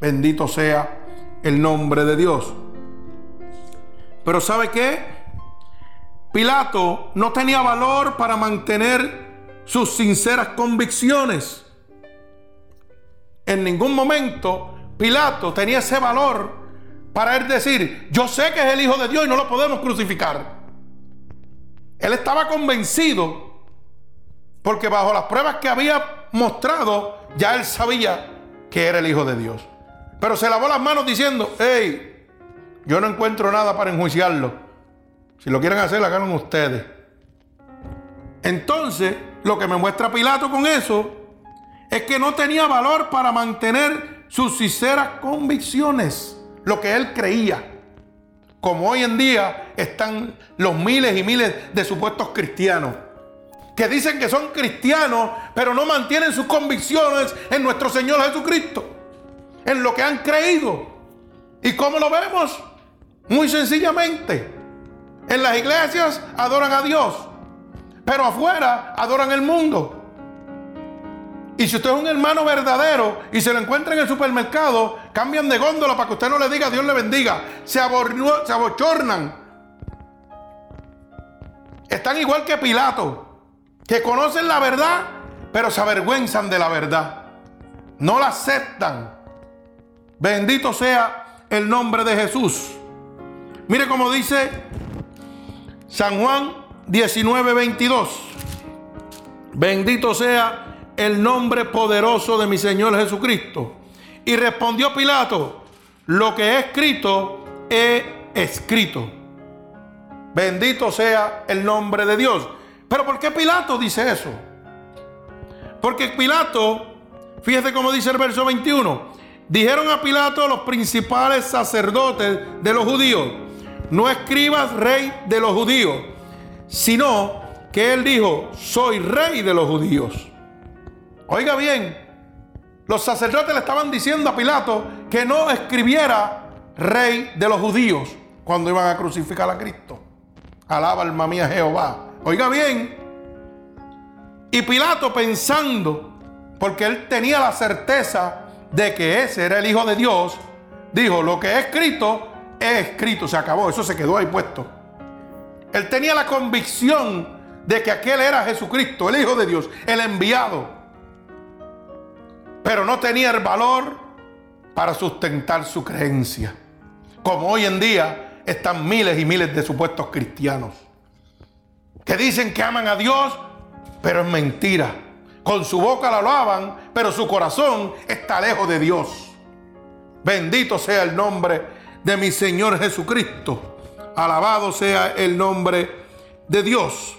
Bendito sea el nombre de Dios. Pero ¿sabe qué? Pilato no tenía valor para mantener sus sinceras convicciones. En ningún momento Pilato tenía ese valor para él decir, yo sé que es el Hijo de Dios y no lo podemos crucificar. Él estaba convencido porque bajo las pruebas que había mostrado, ya él sabía que era el Hijo de Dios. Pero se lavó las manos diciendo, hey, yo no encuentro nada para enjuiciarlo. Si lo quieren hacer, hagan ustedes. Entonces, lo que me muestra Pilato con eso es que no tenía valor para mantener sus sinceras convicciones, lo que él creía. Como hoy en día están los miles y miles de supuestos cristianos que dicen que son cristianos, pero no mantienen sus convicciones en nuestro Señor Jesucristo, en lo que han creído. ¿Y cómo lo vemos? Muy sencillamente, en las iglesias adoran a Dios, pero afuera adoran el mundo. Y si usted es un hermano verdadero y se lo encuentra en el supermercado, cambian de góndola para que usted no le diga Dios le bendiga. Se, se abochornan. Están igual que Pilato que conocen la verdad, pero se avergüenzan de la verdad. No la aceptan. Bendito sea el nombre de Jesús. Mire cómo dice San Juan 19, 22. Bendito sea el nombre poderoso de mi Señor Jesucristo. Y respondió Pilato, lo que he escrito, he escrito. Bendito sea el nombre de Dios. Pero ¿por qué Pilato dice eso? Porque Pilato, fíjese cómo dice el verso 21, dijeron a Pilato los principales sacerdotes de los judíos, no escribas rey de los judíos, sino que él dijo, soy rey de los judíos. Oiga bien, los sacerdotes le estaban diciendo a Pilato que no escribiera rey de los judíos cuando iban a crucificar a Cristo. Alaba alma mía Jehová. Oiga bien. Y Pilato pensando, porque él tenía la certeza de que ese era el Hijo de Dios, dijo, lo que he escrito, he escrito, se acabó, eso se quedó ahí puesto. Él tenía la convicción de que aquel era Jesucristo, el Hijo de Dios, el enviado. Pero no tenía el valor para sustentar su creencia. Como hoy en día están miles y miles de supuestos cristianos que dicen que aman a Dios, pero es mentira. Con su boca la alaban, pero su corazón está lejos de Dios. Bendito sea el nombre de mi Señor Jesucristo. Alabado sea el nombre de Dios.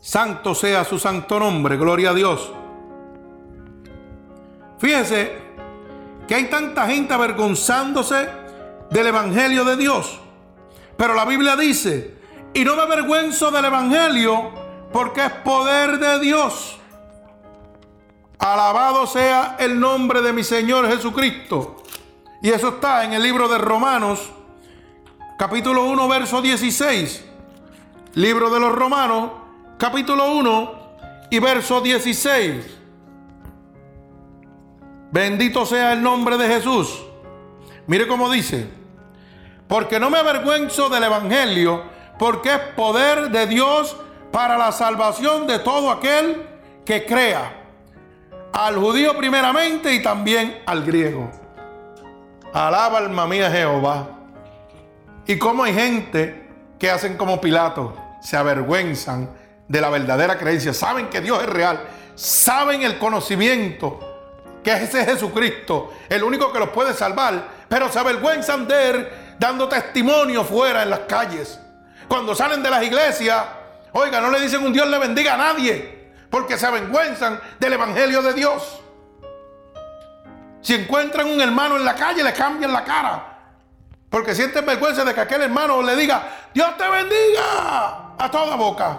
Santo sea su santo nombre, gloria a Dios. Fíjese que hay tanta gente avergonzándose del Evangelio de Dios. Pero la Biblia dice y no me avergüenzo del Evangelio porque es poder de Dios. Alabado sea el nombre de mi Señor Jesucristo. Y eso está en el libro de Romanos, capítulo 1, verso 16. Libro de los Romanos, capítulo 1 y verso 16. Bendito sea el nombre de Jesús. Mire cómo dice, porque no me avergüenzo del Evangelio porque es poder de Dios para la salvación de todo aquel que crea. Al judío primeramente y también al griego. Alaba alma mía Jehová. Y como hay gente que hacen como Pilato, se avergüenzan de la verdadera creencia, saben que Dios es real, saben el conocimiento que es ese Jesucristo, el único que los puede salvar, pero se avergüenzan de él dando testimonio fuera en las calles. Cuando salen de las iglesias, oiga, no le dicen un Dios le bendiga a nadie, porque se avergüenzan del Evangelio de Dios. Si encuentran un hermano en la calle, le cambian la cara. Porque sienten vergüenza de que aquel hermano le diga, Dios te bendiga a toda boca.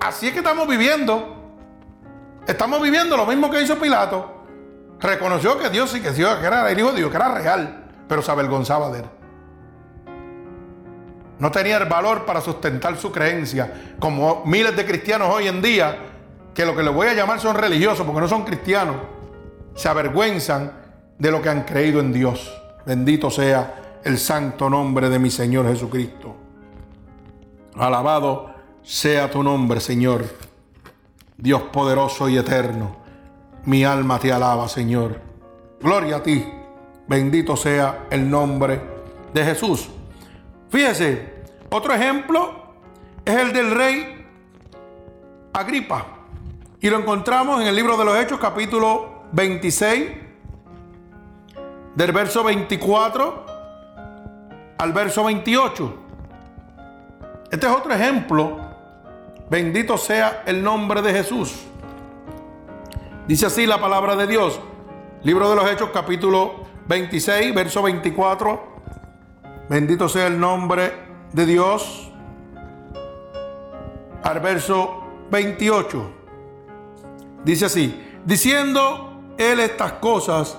Así es que estamos viviendo. Estamos viviendo lo mismo que hizo Pilato. Reconoció que Dios sí que era el Hijo de Dios, que era real, pero se avergonzaba de él. No tenía el valor para sustentar su creencia, como miles de cristianos hoy en día, que lo que les voy a llamar son religiosos, porque no son cristianos, se avergüenzan de lo que han creído en Dios. Bendito sea el santo nombre de mi Señor Jesucristo. Alabado sea tu nombre, Señor. Dios poderoso y eterno. Mi alma te alaba, Señor. Gloria a ti. Bendito sea el nombre de Jesús. Fíjese, otro ejemplo es el del rey Agripa. Y lo encontramos en el libro de los Hechos, capítulo 26, del verso 24 al verso 28. Este es otro ejemplo. Bendito sea el nombre de Jesús. Dice así la palabra de Dios. Libro de los Hechos, capítulo 26, verso 24. Bendito sea el nombre de Dios. Al verso 28. Dice así, diciendo él estas cosas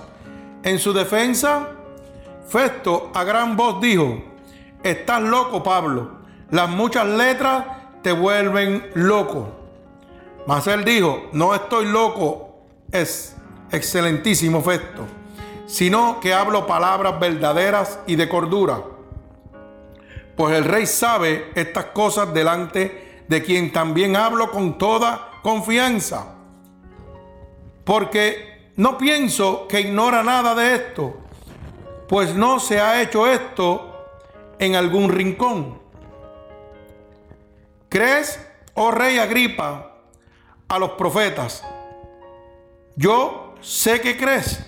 en su defensa, Festo a gran voz dijo, estás loco Pablo, las muchas letras te vuelven loco. Mas él dijo, no estoy loco, es excelentísimo Festo, sino que hablo palabras verdaderas y de cordura. Pues el rey sabe estas cosas delante de quien también hablo con toda confianza. Porque no pienso que ignora nada de esto, pues no se ha hecho esto en algún rincón. ¿Crees, oh rey Agripa, a los profetas? Yo sé que crees.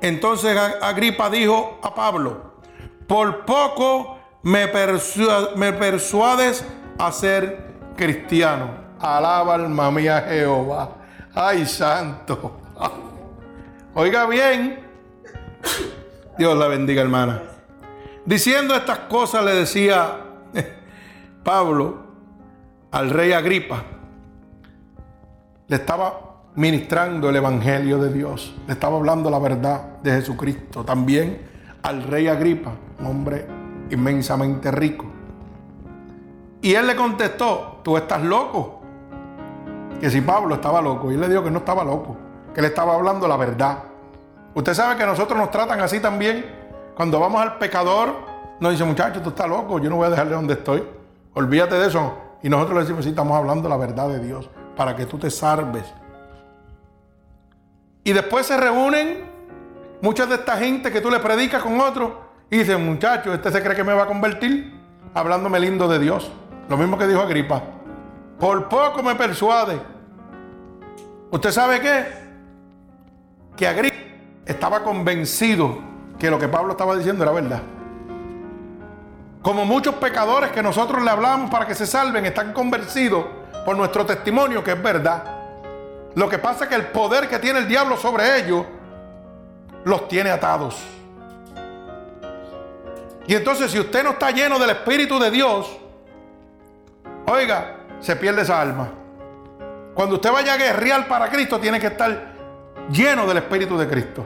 Entonces Agripa dijo a Pablo, por poco me, persuades a ser cristiano. Alaba alma mía Jehová. Ay, santo. Oiga bien. Dios la bendiga, hermana. Diciendo estas cosas le decía Pablo al rey Agripa. Le estaba ministrando el Evangelio de Dios. Le estaba hablando la verdad de Jesucristo. También al rey Agripa, un hombre inmensamente rico. Y él le contestó, tú estás loco. Que si Pablo estaba loco. Y él le dijo que no estaba loco, que le estaba hablando la verdad. Usted sabe que nosotros nos tratan así también. Cuando vamos al pecador, nos dice, muchacho, tú estás loco, yo no voy a dejarle donde estoy. Olvídate de eso. Y nosotros le decimos, sí, estamos hablando la verdad de Dios, para que tú te salves. Y después se reúnen muchas de esta gente que tú le predicas con otro y dicen, muchacho, este se cree que me va a convertir hablándome lindo de Dios. Lo mismo que dijo Agripa. Por poco me persuade. ¿Usted sabe qué? Que Agripa estaba convencido que lo que Pablo estaba diciendo era verdad. Como muchos pecadores que nosotros le hablamos para que se salven, están convencidos por nuestro testimonio que es verdad. Lo que pasa es que el poder que tiene el diablo sobre ellos los tiene atados. Y entonces si usted no está lleno del Espíritu de Dios, oiga, se pierde esa alma. Cuando usted vaya a guerrear para Cristo, tiene que estar lleno del Espíritu de Cristo.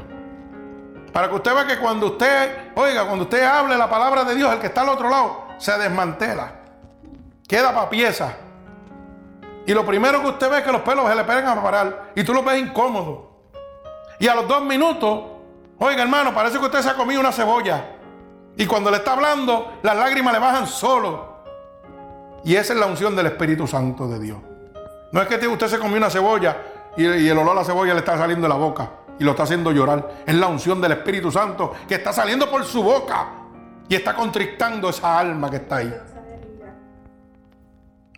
Para que usted vea que cuando usted, oiga, cuando usted hable la palabra de Dios, el que está al otro lado, se desmantela. Queda para pieza. Y lo primero que usted ve es que los pelos se le pegan a parar. Y tú lo ves incómodo. Y a los dos minutos, oiga hermano, parece que usted se ha comido una cebolla. Y cuando le está hablando, las lágrimas le bajan solo. Y esa es la unción del Espíritu Santo de Dios. No es que usted se comió una cebolla y, el olor a la cebolla le está saliendo de la boca y lo está haciendo llorar. Es la unción del Espíritu Santo que está saliendo por su boca y está contrictando esa alma que está ahí.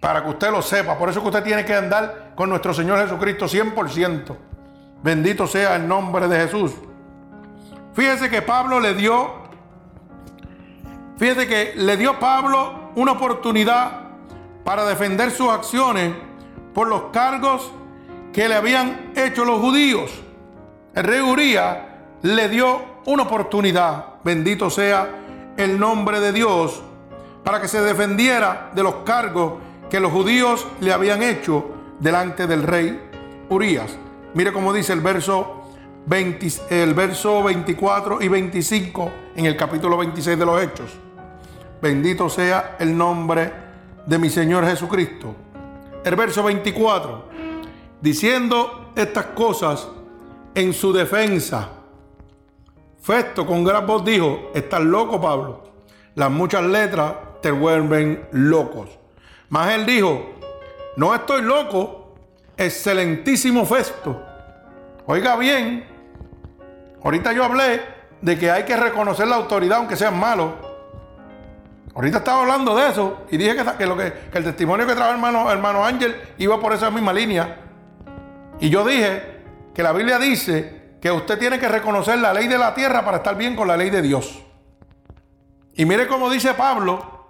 Para que usted lo sepa. Por eso que usted tiene que andar con nuestro Señor Jesucristo 100%. Bendito sea el nombre de Jesús. Fíjese que Pablo le dio, fíjese que le dio Pablo una oportunidad para defender sus acciones por los cargos que le habían hecho los judíos. el rey Urías le dio una oportunidad, bendito sea el nombre de Dios, para que se defendiera de los cargos que los judíos le habían hecho delante del rey Urías. Mire cómo dice el verso, 20, el verso 24 y 25 en el capítulo 26 de los Hechos. Bendito sea el nombre de mi Señor Jesucristo. El verso 24, diciendo estas cosas en su defensa. Festo con gran voz dijo, estás loco Pablo, las muchas letras te vuelven locos. Mas él dijo, no estoy loco, excelentísimo Festo. Oiga bien, ahorita yo hablé de que hay que reconocer la autoridad aunque sean malos. Ahorita estaba hablando de eso y dije que, lo que, el testimonio que trajo el hermano, hermano Ángel iba por esa misma línea. Y yo dije que la Biblia dice que usted tiene que reconocer la ley de la tierra para estar bien con la ley de Dios. Y mire cómo dice Pablo,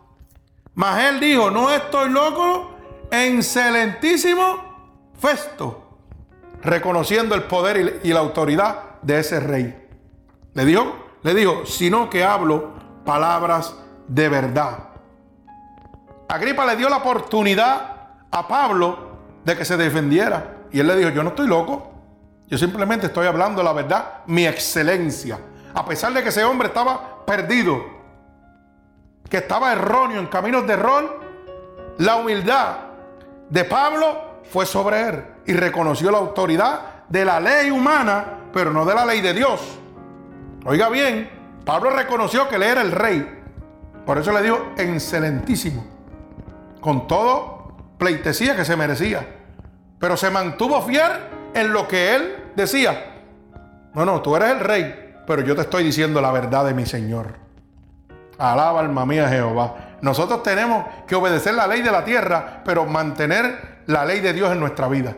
mas él dijo, no estoy loco, excelentísimo Festo, reconociendo el poder y la autoridad de ese rey. Le dijo, le dijo, sino que hablo palabras de verdad. Agripa le dio la oportunidad a Pablo de que se defendiera. Y él le dijo, yo no estoy loco. Yo simplemente estoy hablando la verdad, mi excelencia. A pesar de que ese hombre estaba perdido, que estaba erróneo en caminos de error, la humildad de Pablo fue sobre él y reconoció la autoridad de la ley humana, pero no de la ley de Dios. Oiga bien, Pablo reconoció que él era el rey, por eso le digo excelentísimo. Con todo pleitesía que se merecía. Pero se mantuvo fiel en lo que él decía. No, no, tú eres el rey, pero yo te estoy diciendo la verdad de mi Señor. Alaba alma mía Jehová. Nosotros tenemos que obedecer la ley de la tierra, pero mantener la ley de Dios en nuestra vida.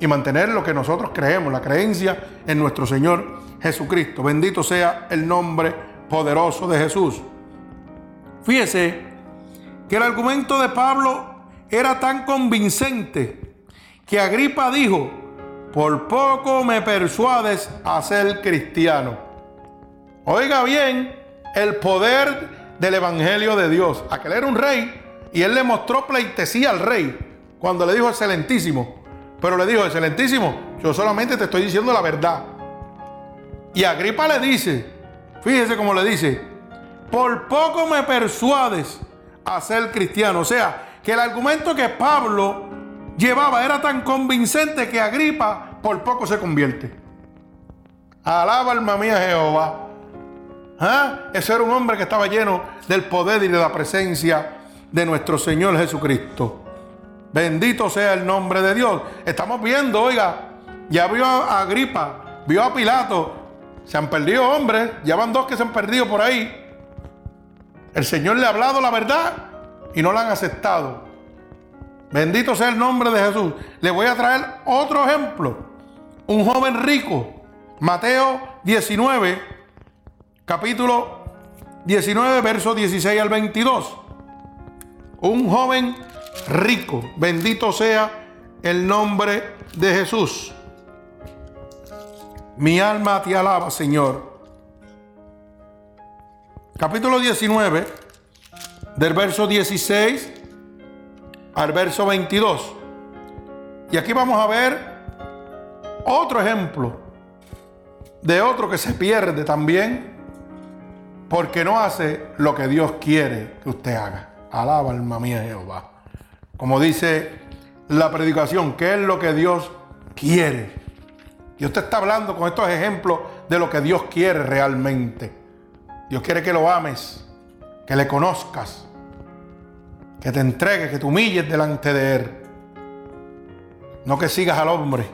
Y mantener lo que nosotros creemos, la creencia en nuestro Señor Jesucristo. Bendito sea el nombre poderoso de Jesús. Fíjese que el argumento de Pablo era tan convincente que Agripa dijo, por poco me persuades a ser cristiano. Oiga bien el poder del Evangelio de Dios. Aquel era un rey y él le mostró pleitesía al rey cuando le dijo excelentísimo. Pero le dijo, excelentísimo, yo solamente te estoy diciendo la verdad. Y Agripa le dice, fíjese cómo le dice, por poco me persuades a ser cristiano. O sea, que el argumento que Pablo llevaba era tan convincente que Agripa por poco se convierte. Alaba alma mía Jehová. ¿Ah? Ese era un hombre que estaba lleno del poder y de la presencia de nuestro Señor Jesucristo. Bendito sea el nombre de Dios. Estamos viendo, oiga, ya vio a Agripa, vio a Pilato. Se han perdido hombres, ya van dos que se han perdido por ahí. El Señor le ha hablado la verdad y no la han aceptado. Bendito sea el nombre de Jesús. Le voy a traer otro ejemplo. Un joven rico. Mateo 19, capítulo 19, verso 16 al 22. Un joven rico. Bendito sea el nombre de Jesús. Mi alma te alaba, Señor capítulo 19, del verso 16 al verso 22. Y aquí vamos a ver otro ejemplo de otro que se pierde también porque no hace lo que Dios quiere que usted haga. Alaba alma mía Jehová. Como dice la predicación, ¿qué es lo que Dios quiere? Y usted está hablando con estos ejemplos de lo que Dios quiere realmente. Dios quiere que lo ames, que le conozcas, que te entregues, que te humilles delante de Él. No que sigas al hombre.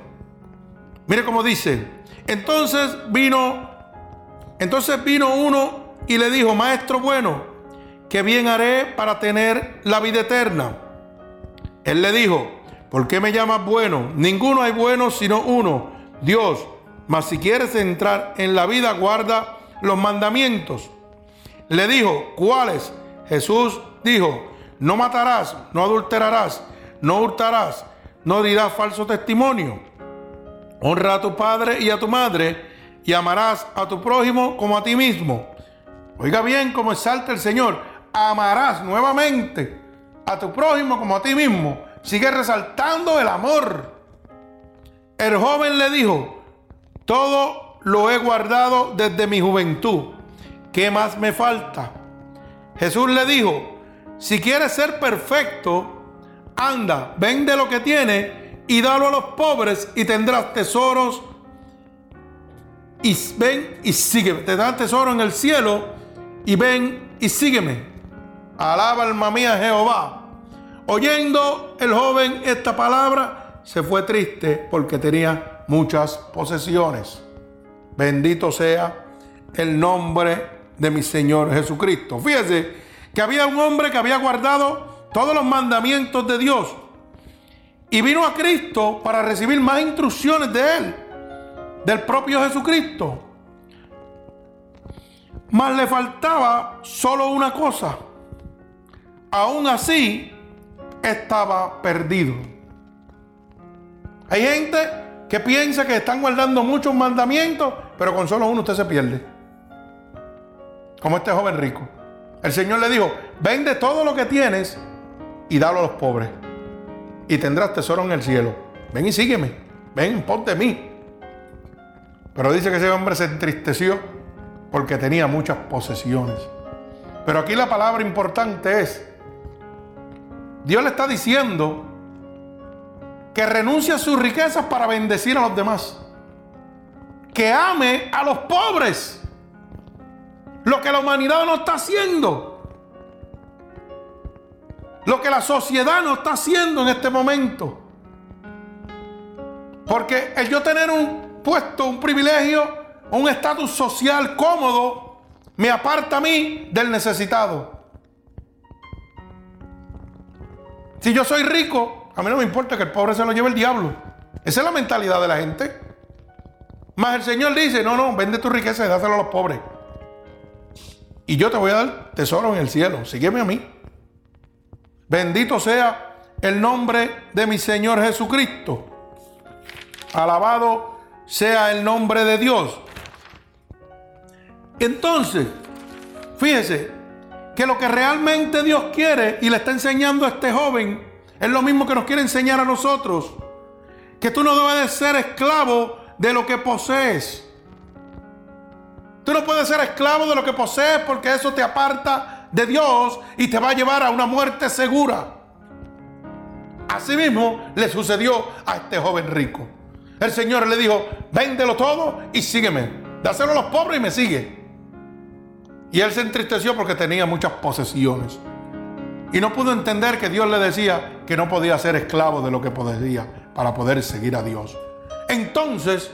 Mire cómo dice. Entonces vino, entonces vino uno y le dijo, maestro bueno, ¿qué bien haré para tener la vida eterna? Él le dijo, ¿por qué me llamas bueno? Ninguno hay bueno sino uno, Dios. Mas si quieres entrar en la vida, guarda los mandamientos. Le dijo, ¿cuáles? Jesús dijo, no matarás, no adulterarás, no hurtarás, no dirás falso testimonio, Honra a tu padre y a tu madre y amarás a tu prójimo como a ti mismo. Oiga bien cómo exalta el Señor. Amarás nuevamente a tu prójimo como a ti mismo. Sigue resaltando el amor. El joven le dijo, todo lo he guardado desde mi juventud. ¿Qué más me falta? Jesús le dijo, si quieres ser perfecto, anda, vende lo que tienes y dalo a los pobres y tendrás tesoros. Y ven y sígueme. Te dan tesoro en el cielo y ven y sígueme. Alaba alma mía Jehová. Oyendo el joven esta palabra, se fue triste porque tenía muchas posesiones. Bendito sea el nombre de mi Señor Jesucristo. Fíjese que había un hombre que había guardado todos los mandamientos de Dios y vino a Cristo para recibir más instrucciones de Él, del propio Jesucristo. Mas le faltaba solo una cosa. Aún así, estaba perdido. Hay gente que piensa que están guardando muchos mandamientos, pero con solo uno usted se pierde. Como este joven rico. El Señor le dijo, vende todo lo que tienes y dalo a los pobres y tendrás tesoro en el cielo. Ven y sígueme. Ven, ponte mí. Pero dice que ese hombre se entristeció porque tenía muchas posesiones. Pero aquí la palabra importante es, Dios le está diciendo que renuncie a sus riquezas para bendecir a los demás. Que ame a los pobres. Lo que la humanidad no está haciendo lo que la sociedad no está haciendo en este momento. Porque el yo tener un puesto, un privilegio, un estatus social cómodo, me aparta a mí del necesitado. Si yo soy rico, a mí no me importa que el pobre se lo lleve el diablo. Esa es la mentalidad de la gente. Más el Señor dice, no, no, vende tu riqueza y dáselo a los pobres. Y yo te voy a dar tesoro en el cielo. Sígueme a mí. Bendito sea el nombre de mi Señor Jesucristo. Alabado sea el nombre de Dios. Entonces, fíjese que lo que realmente Dios quiere y le está enseñando a este joven es lo mismo que nos quiere enseñar a nosotros. Que tú no debes ser esclavo de lo que posees. Tú no puedes ser esclavo de lo que posees porque eso te aparta de Dios y te va a llevar a una muerte segura. Asimismo le sucedió a este joven rico. El Señor le dijo, véndelo todo y sígueme. Dáselo a los pobres y me sigue. Y él se entristeció porque tenía muchas posesiones. Y no pudo entender que Dios le decía que no podía ser esclavo de lo que podía para poder seguir a Dios. Entonces,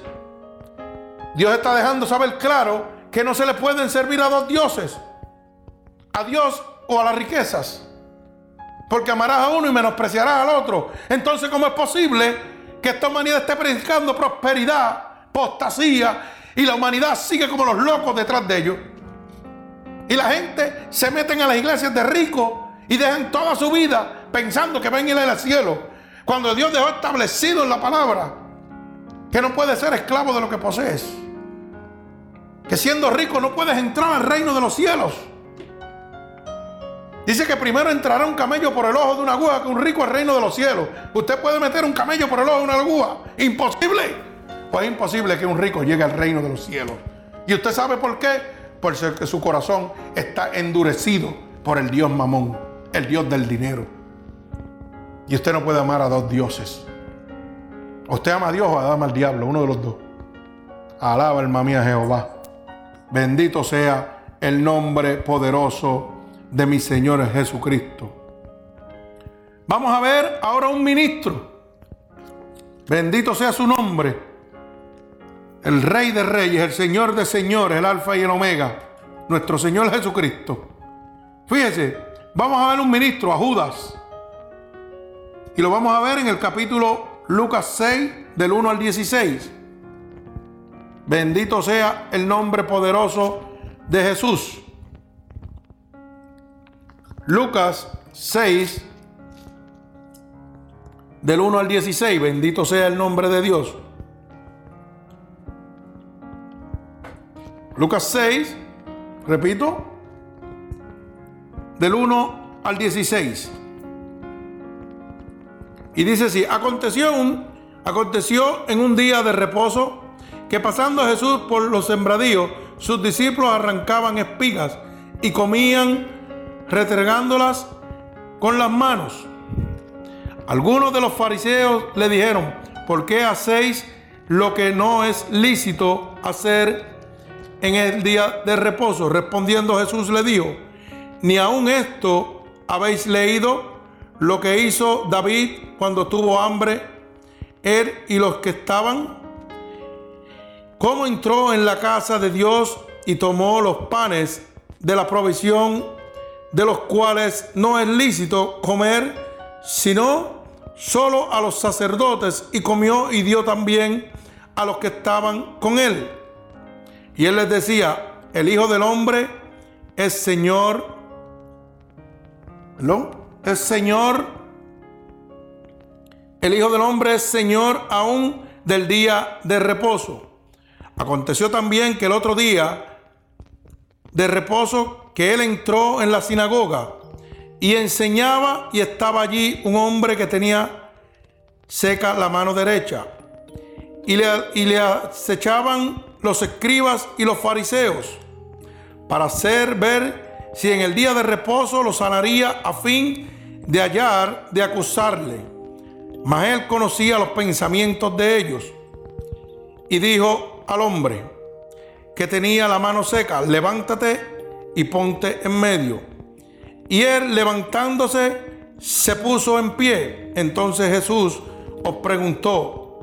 Dios está dejando saber claro que no se le pueden servir a dos dioses a Dios o a las riquezas. Porque amarás a uno y menospreciarás al otro. Entonces, ¿cómo es posible que esta humanidad esté predicando prosperidad, apostasía y la humanidad sigue como los locos detrás de ellos? Y la gente se meten a las iglesias de ricos y dejan toda su vida pensando que van a ir al cielo. Cuando Dios dejó establecido en la palabra que no puedes ser esclavo de lo que posees. Que siendo rico no puedes entrar al reino de los cielos. Dice que primero entrará un camello por el ojo de una aguja que un rico al reino de los cielos. ¿Usted puede meter un camello por el ojo de una aguja? Imposible. Pues es imposible que un rico llegue al reino de los cielos. ¿Y usted sabe por qué? Porque su corazón está endurecido por el Dios mamón, el Dios del dinero. Y usted no puede amar a dos dioses. Usted ama a Dios o ama al diablo, uno de los dos. Alaba alma mía Jehová. Bendito sea el nombre poderoso de mi Señor Jesucristo. Vamos a ver ahora un ministro. Bendito sea su nombre. El Rey de Reyes, el Señor de Señores, el Alfa y el Omega, nuestro Señor Jesucristo. Fíjese, vamos a ver un ministro, a Judas. Y lo vamos a ver en el capítulo Lucas 6, del 1 al 16. Bendito sea el nombre poderoso de Jesús. Lucas 6, del 1 al 16, bendito sea el nombre de Dios. Lucas 6, repito, del 1 al 16. Y dice así, aconteció, un, aconteció en un día de reposo que pasando Jesús por los sembradíos, sus discípulos arrancaban espigas y comían retregándolas con las manos. Algunos de los fariseos le dijeron, ¿por qué hacéis lo que no es lícito hacer en el día de reposo? Respondiendo Jesús le dijo, ni aun esto habéis leído lo que hizo David cuando tuvo hambre, él y los que estaban, cómo entró en la casa de Dios y tomó los panes de la provisión de los cuales no es lícito comer, sino solo a los sacerdotes, y comió y dio también a los que estaban con él. Y él les decía, el Hijo del Hombre es Señor, ¿no? Es Señor, el Hijo del Hombre es Señor aún del día de reposo. Aconteció también que el otro día de reposo que él entró en la sinagoga y enseñaba y estaba allí un hombre que tenía seca la mano derecha. Y le, y le acechaban los escribas y los fariseos para hacer ver si en el día de reposo lo sanaría a fin de hallar, de acusarle. Mas él conocía los pensamientos de ellos y dijo al hombre que tenía la mano seca, levántate y ponte en medio. Y él levantándose se puso en pie. Entonces Jesús os preguntó,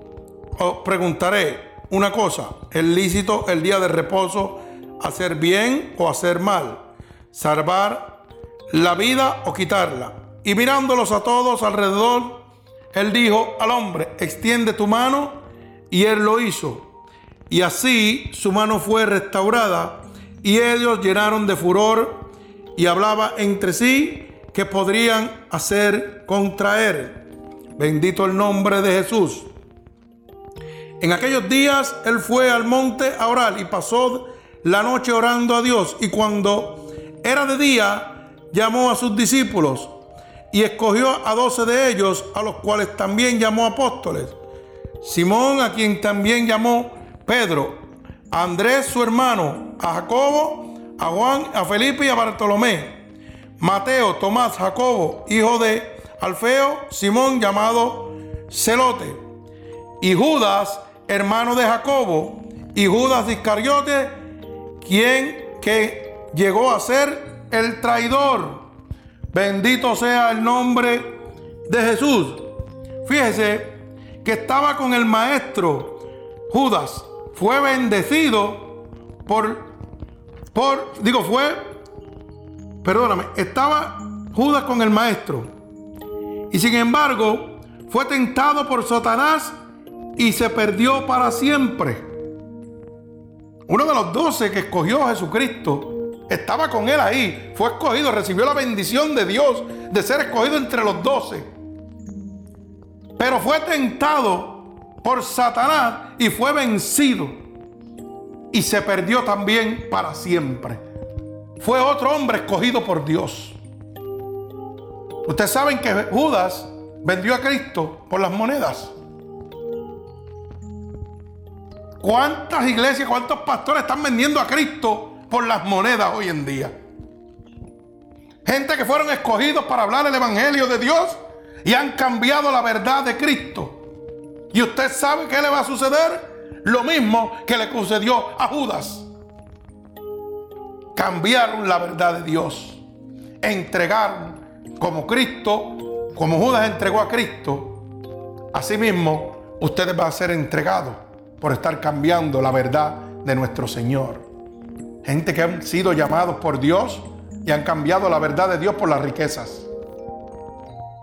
os preguntaré una cosa, ¿es lícito el día de reposo hacer bien o hacer mal? ¿Salvar la vida o quitarla? Y mirándolos a todos alrededor, él dijo al hombre, extiende tu mano, y él lo hizo. Y así su mano fue restaurada, y ellos llenaron de furor y hablaba entre sí que podrían hacer contra él. Bendito el nombre de Jesús. En aquellos días él fue al monte a orar y pasó la noche orando a Dios. Y cuando era de día, llamó a sus discípulos y escogió a doce de ellos, a los cuales también llamó apóstoles. Simón, a quien también llamó Pedro, Andrés su hermano, a Jacobo, a Juan, a Felipe y a Bartolomé. Mateo, Tomás, Jacobo, hijo de Alfeo, Simón llamado Celote, y Judas, hermano de Jacobo, y Judas Iscariote, quien que llegó a ser el traidor. Bendito sea el nombre de Jesús. Fíjese que estaba con el maestro Judas. Fue bendecido por, por, digo, fue, perdóname, estaba Judas con el maestro. Y sin embargo, fue tentado por Satanás y se perdió para siempre. Uno de los doce que escogió a Jesucristo estaba con él ahí, fue escogido, recibió la bendición de Dios de ser escogido entre los doce. Pero fue tentado por Satanás y fue vencido. Y se perdió también para siempre. Fue otro hombre escogido por Dios. Ustedes saben que Judas vendió a Cristo por las monedas. ¿Cuántas iglesias, cuántos pastores están vendiendo a Cristo por las monedas hoy en día. Gente que fueron escogidos para hablar el Evangelio de Dios y han cambiado la verdad de Cristo. Y usted sabe qué le va a suceder. Lo mismo que le sucedió a Judas. Cambiaron la verdad de Dios. Entregaron como Cristo, como Judas entregó a Cristo. Asimismo, ustedes van a ser entregados por estar cambiando la verdad de nuestro Señor. Gente que han sido llamados por Dios y han cambiado la verdad de Dios por las riquezas.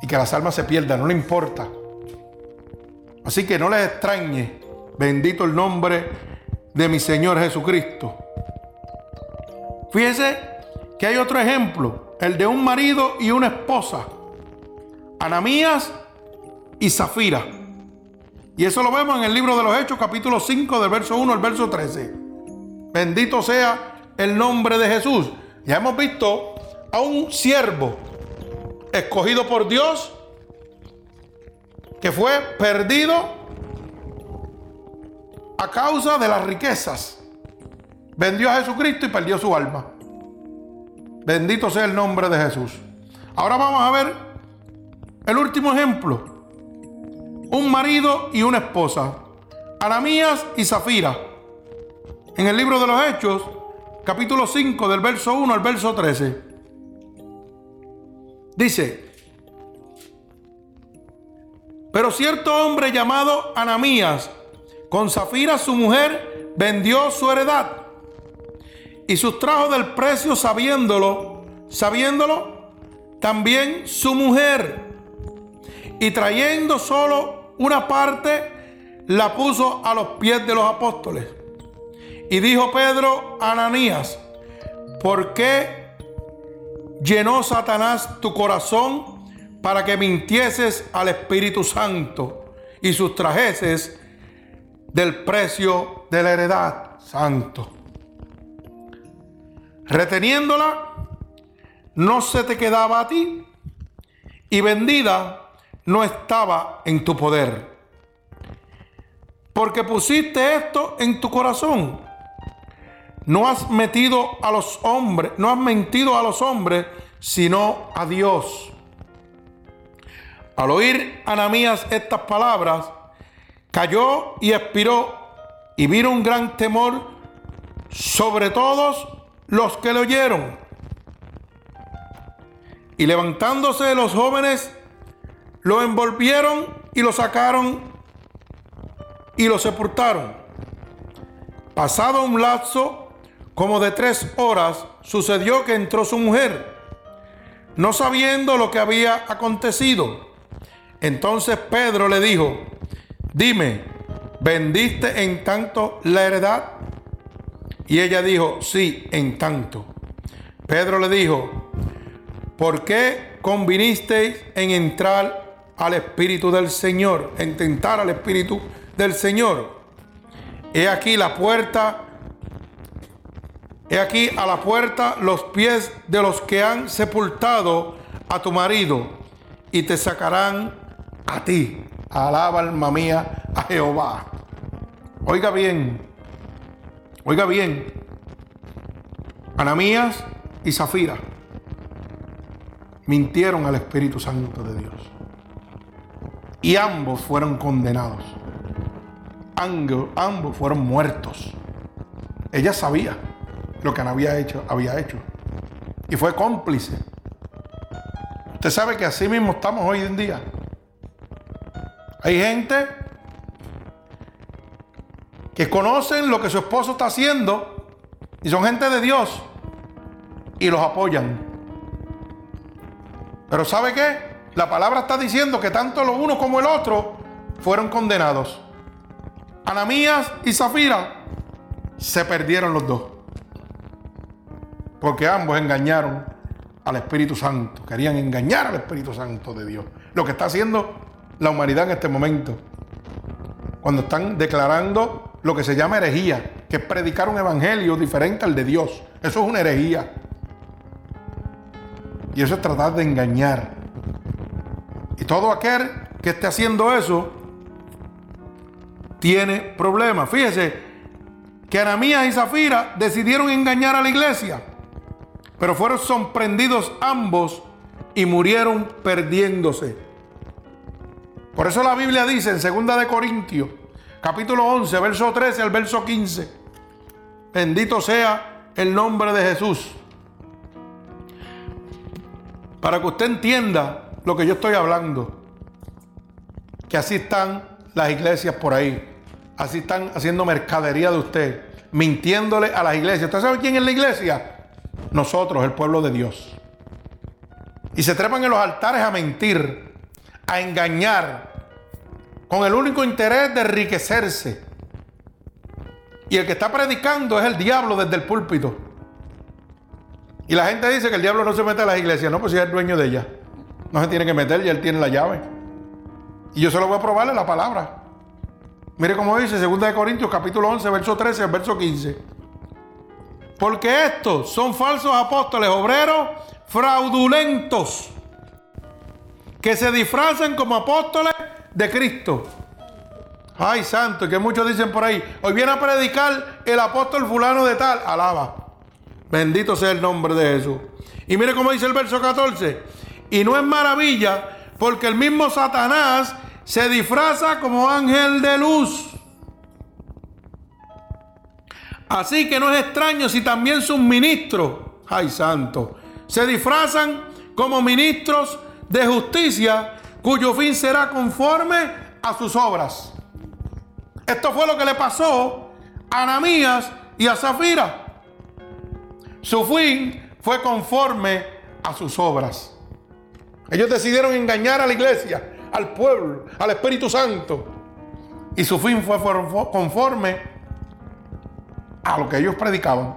Y que las almas se pierdan, no le importa. Así que no les extrañe, bendito el nombre de mi Señor Jesucristo. Fíjese que hay otro ejemplo, el de un marido y una esposa, Anamías y Zafira. Y eso lo vemos en el libro de los Hechos, capítulo 5, del verso 1 al verso 13. Bendito sea el nombre de Jesús. Ya hemos visto a un siervo escogido por Dios que fue perdido a causa de las riquezas. Vendió a Jesucristo y perdió su alma. Bendito sea el nombre de Jesús. Ahora vamos a ver el último ejemplo. Un marido y una esposa. Ananías y Zafira. En el libro de los Hechos, capítulo 5, del verso 1 al verso 13. Dice, pero cierto hombre llamado Anamías, con Zafira su mujer, vendió su heredad y sustrajo del precio sabiéndolo, sabiéndolo también su mujer. Y trayendo solo una parte, la puso a los pies de los apóstoles. Y dijo Pedro a Ananías, ¿por qué llenó Satanás tu corazón para que mintieses al Espíritu Santo y sustrajeses del precio de la heredad santo. Reteniéndola, no se te quedaba a ti y vendida no estaba en tu poder. Porque pusiste esto en tu corazón no has metido a los hombres, no has mentido a los hombres, sino a Dios. Al oír Anamías estas palabras, cayó y expiró y vino un gran temor sobre todos los que le oyeron. Y levantándose los jóvenes, lo envolvieron y lo sacaron y lo sepultaron. Pasado un lapso, como de tres horas, sucedió que entró su mujer, no sabiendo lo que había acontecido. Entonces Pedro le dijo, dime, ¿vendiste en tanto la heredad? Y ella dijo, sí, en tanto. Pedro le dijo, ¿por qué convinisteis en entrar al Espíritu del Señor, en tentar al Espíritu del Señor? He aquí la puerta He aquí a la puerta los pies de los que han sepultado a tu marido y te sacarán a ti. Alaba alma mía a Jehová. Oiga bien, oiga bien. Anamías y Zafira mintieron al Espíritu Santo de Dios. Y ambos fueron condenados. Ambos fueron muertos. Ella sabía lo que había hecho, había hecho. Y fue cómplice. Usted sabe que así mismo estamos hoy en día. Hay gente que conocen lo que su esposo está haciendo y son gente de Dios y los apoyan. Pero ¿sabe qué? La palabra está diciendo que tanto lo uno como el otro fueron condenados. Anamías y Zafira se perdieron los dos. Porque ambos engañaron al Espíritu Santo. Querían engañar al Espíritu Santo de Dios. Lo que está haciendo la humanidad en este momento. Cuando están declarando lo que se llama herejía, que es predicar un evangelio diferente al de Dios. Eso es una herejía. Y eso es tratar de engañar. Y todo aquel que esté haciendo eso tiene problemas. Fíjese que Anamías y Zafira decidieron engañar a la iglesia. Pero fueron sorprendidos ambos y murieron perdiéndose. Por eso la Biblia dice en 2 de Corintios, capítulo 11, verso 13 al verso 15, bendito sea el nombre de Jesús. Para que usted entienda lo que yo estoy hablando, que así están las iglesias por ahí, así están haciendo mercadería de usted, mintiéndole a las iglesias. ¿Usted sabe quién es la iglesia? nosotros, el pueblo de Dios. Y se trepan en los altares a mentir, a engañar, con el único interés de enriquecerse. Y el que está predicando es el diablo desde el púlpito. Y la gente dice que el diablo no se mete a las iglesias. No, pues si es el dueño de ella. No se tiene que meter, ya él tiene la llave. Y yo se lo voy a probarle la palabra. Mire cómo dice 2 Corintios capítulo 11, verso 13 al verso 15. porque estos son falsos apóstoles, obreros fraudulentos, que se disfrazan como apóstoles de Cristo. Ay, santo, que muchos dicen por ahí, hoy viene a predicar el apóstol fulano de tal, alaba. Bendito sea el nombre de Jesús. Y mire cómo dice el verso 14. Y no es maravilla, porque el mismo Satanás se disfraza como ángel de luz. Así que no es extraño si también sus ministros, ay santo, se disfrazan como ministros de justicia, cuyo fin será conforme a sus obras. Esto fue lo que le pasó a Anamías y a Zafira. Su fin fue conforme a sus obras. Ellos decidieron engañar a la iglesia, al pueblo, al Espíritu Santo. Y su fin fue conforme a lo que ellos predicaban.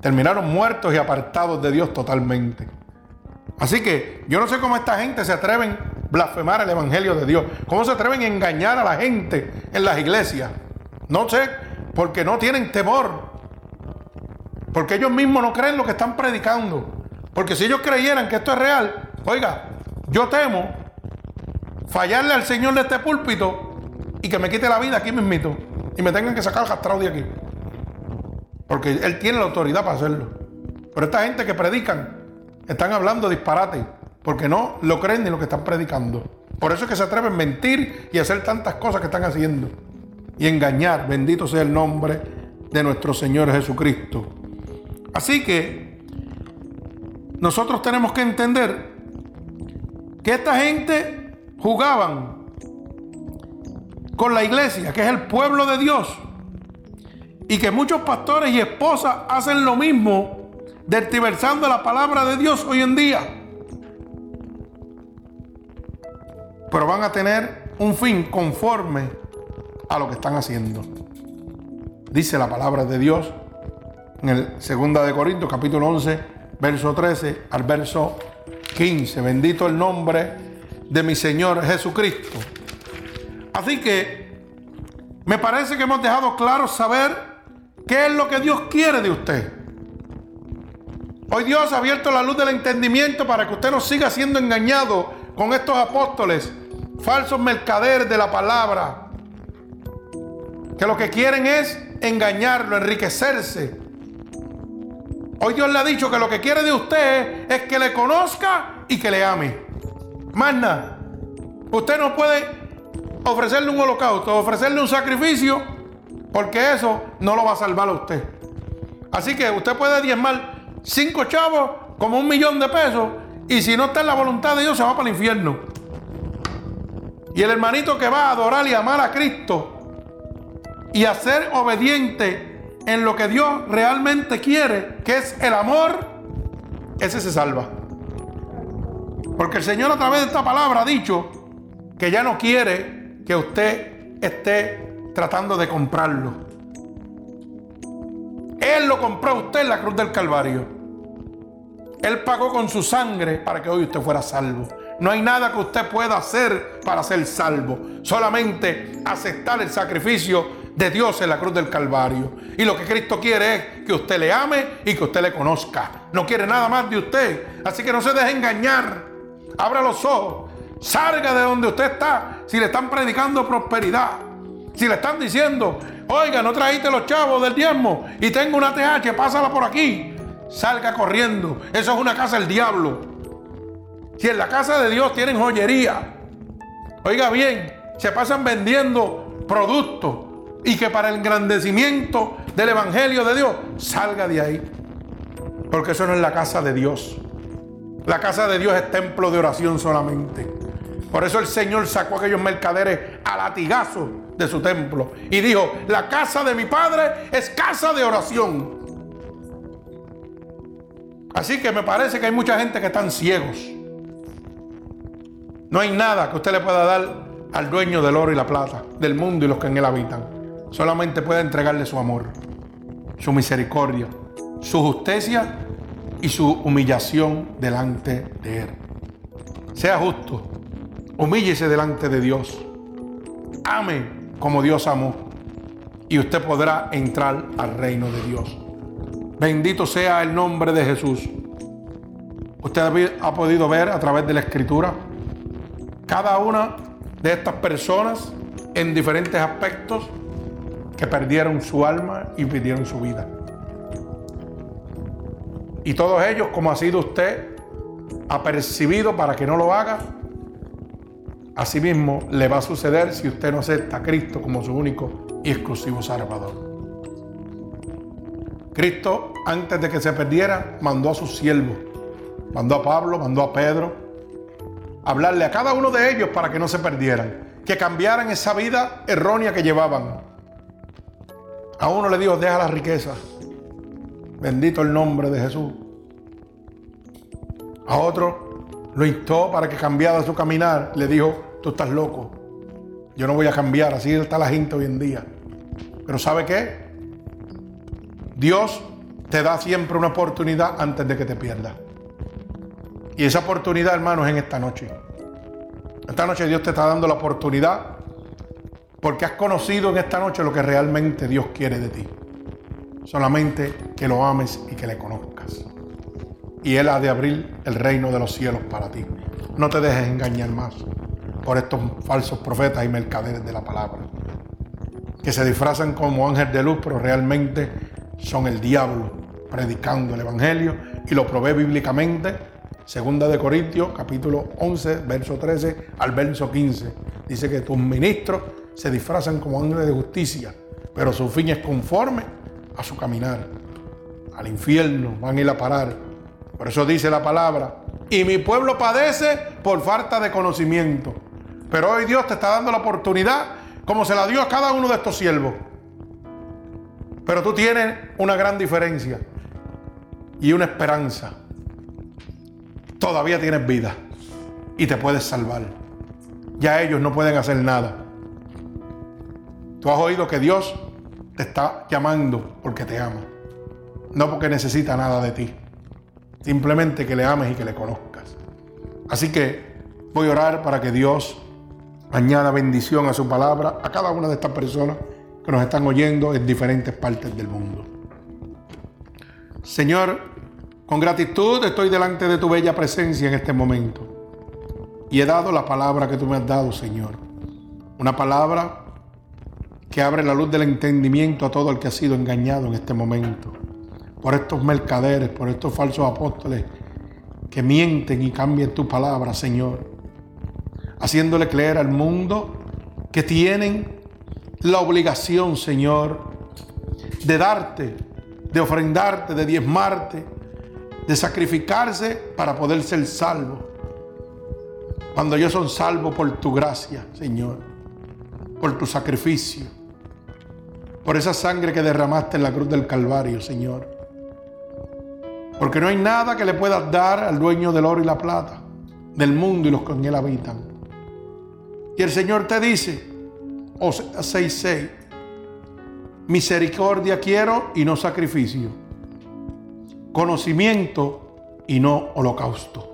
Terminaron muertos y apartados de Dios totalmente. Así que yo no sé cómo esta gente se atreven a blasfemar el Evangelio de Dios. ¿Cómo se atreven a engañar a la gente en las iglesias? No sé, porque no tienen temor. Porque ellos mismos no creen lo que están predicando. Porque si ellos creyeran que esto es real, oiga, yo temo fallarle al Señor de este púlpito y que me quite la vida aquí mismito y me tengan que sacar el de aquí. Porque Él tiene la autoridad para hacerlo. Pero esta gente que predican están hablando disparate, porque no lo creen ni lo que están predicando. Por eso es que se atreven a mentir y hacer tantas cosas que están haciendo. Y engañar, bendito sea el nombre de nuestro Señor Jesucristo. Así que nosotros tenemos que entender que esta gente jugaban con la iglesia, que es el pueblo de Dios, y que muchos pastores y esposas hacen lo mismo dertiversando la palabra de Dios hoy en día. Pero van a tener un fin conforme a lo que están haciendo. Dice la palabra de Dios en el 2 de Corintios capítulo 11, verso 13 al verso 15. Bendito el nombre de mi Señor Jesucristo. Así que me parece que hemos dejado claro saber qué es lo que Dios quiere de usted. Hoy Dios ha abierto la luz del entendimiento para que usted no siga siendo engañado con estos apóstoles, falsos mercaderes de la palabra, que lo que quieren es engañarlo, enriquecerse. Hoy Dios le ha dicho que lo que quiere de usted es que le conozca y que le ame. Nada. Usted no puede ofrecerle un holocausto, ofrecerle un sacrificio, porque eso no lo va a salvar a usted. Así que usted puede diezmar cinco chavos como un millón de pesos y si no está en la voluntad de Dios se va para el infierno. Y el hermanito que va a adorar y amar a Cristo y a ser obediente en lo que Dios realmente quiere, que es el amor, ese se salva. Porque el Señor a través de esta palabra ha dicho que ya no quiere que usted esté tratando de comprarlo. Él lo compró a usted en la cruz del Calvario. Él pagó con su sangre para que hoy usted fuera salvo. No hay nada que usted pueda hacer para ser salvo. Solamente aceptar el sacrificio de Dios en la cruz del Calvario. Y lo que Cristo quiere es que usted le ame y que usted le conozca. No quiere nada más de usted. Así que no se deje engañar. Abra los ojos. Salga de donde usted está. Si le están predicando prosperidad. Si le están diciendo, Oiga, no trajiste los chavos del diezmo y tengo una TH, pásala por aquí. Salga corriendo. Eso es una casa del diablo. Si en la casa de Dios tienen joyería, oiga bien, se pasan vendiendo productos y que para el engrandecimiento del Evangelio de Dios, salga de ahí. Porque eso no es la casa de Dios. La casa de Dios es templo de oración solamente. Por eso el Señor sacó a aquellos mercaderes a latigazo de su templo y dijo, la casa de mi padre es casa de oración. Así que me parece que hay mucha gente que están ciegos. No hay nada que usted le pueda dar al dueño del oro y la plata, del mundo y los que en él habitan. Solamente puede entregarle su amor, su misericordia, su justicia y su humillación delante de él. Sea justo Humíllese delante de Dios. Ame como Dios amó. Y usted podrá entrar al reino de Dios. Bendito sea el nombre de Jesús. Usted ha podido ver a través de la escritura cada una de estas personas en diferentes aspectos que perdieron su alma y perdieron su vida. Y todos ellos, como ha sido usted apercibido para que no lo haga, asimismo le va a suceder si usted no acepta a Cristo como su único y exclusivo Salvador. Cristo, antes de que se perdiera, mandó a sus siervos, mandó a Pablo, mandó a Pedro, hablarle a cada uno de ellos para que no se perdieran, que cambiaran esa vida errónea que llevaban. A uno le dijo, deja la riqueza. Bendito el nombre de Jesús. A otro lo instó para que cambiara su caminar. Le dijo, tú estás loco. Yo no voy a cambiar. Así está la gente hoy en día. Pero ¿sabe qué? Dios te da siempre una oportunidad antes de que te pierdas. Y esa oportunidad, hermanos, es en esta noche. Esta noche Dios te está dando la oportunidad porque has conocido en esta noche lo que realmente Dios quiere de ti. Solamente que lo ames y que le conozcas. Y Él ha de abrir el reino de los cielos para ti. No te dejes engañar más por estos falsos profetas y mercaderes de la palabra. Que se disfrazan como ángel de luz, pero realmente son el diablo predicando el Evangelio y lo probé bíblicamente. Segunda de Corintios, capítulo 11, verso 13 al verso 15. Dice que tus ministros se disfrazan como ángeles de justicia, pero su fin es conforme a su caminar. Al infierno van a ir a parar. Por eso dice la palabra, y mi pueblo padece por falta de conocimiento. Pero hoy Dios te está dando la oportunidad, como se la dio a cada uno de estos siervos, pero tú tienes una gran diferencia y una esperanza. Todavía tienes vida y te puedes salvar. Ya ellos no pueden hacer nada. Tú has oído que Dios te está llamando porque te ama. No porque necesita nada de ti. Simplemente que le ames y que le conozcas. Así que voy a orar para que Dios añada bendición a su palabra a cada una de estas personas que nos están oyendo en diferentes partes del mundo. Señor, con gratitud estoy delante de tu bella presencia en este momento. Y he dado la palabra que tú me has dado, Señor. Una palabra que abre la luz del entendimiento a todo el que ha sido engañado en este momento. Por estos mercaderes, por estos falsos apóstoles que mienten y cambian tu palabra, Señor. Haciéndole creer al mundo que tienen la obligación, Señor, de darte, de ofrendarte, de diezmarte, de sacrificarse para poder ser salvo. Cuando yo son salvo por tu gracia, Señor, por tu sacrificio, por esa sangre que derramaste en la cruz del Calvario, Señor. Porque no hay nada que le puedas dar al dueño del oro y la plata, del mundo y los que en él habitan. Y el Señor te dice, o 6.6. Misericordia quiero y no sacrificio. Conocimiento y no holocausto.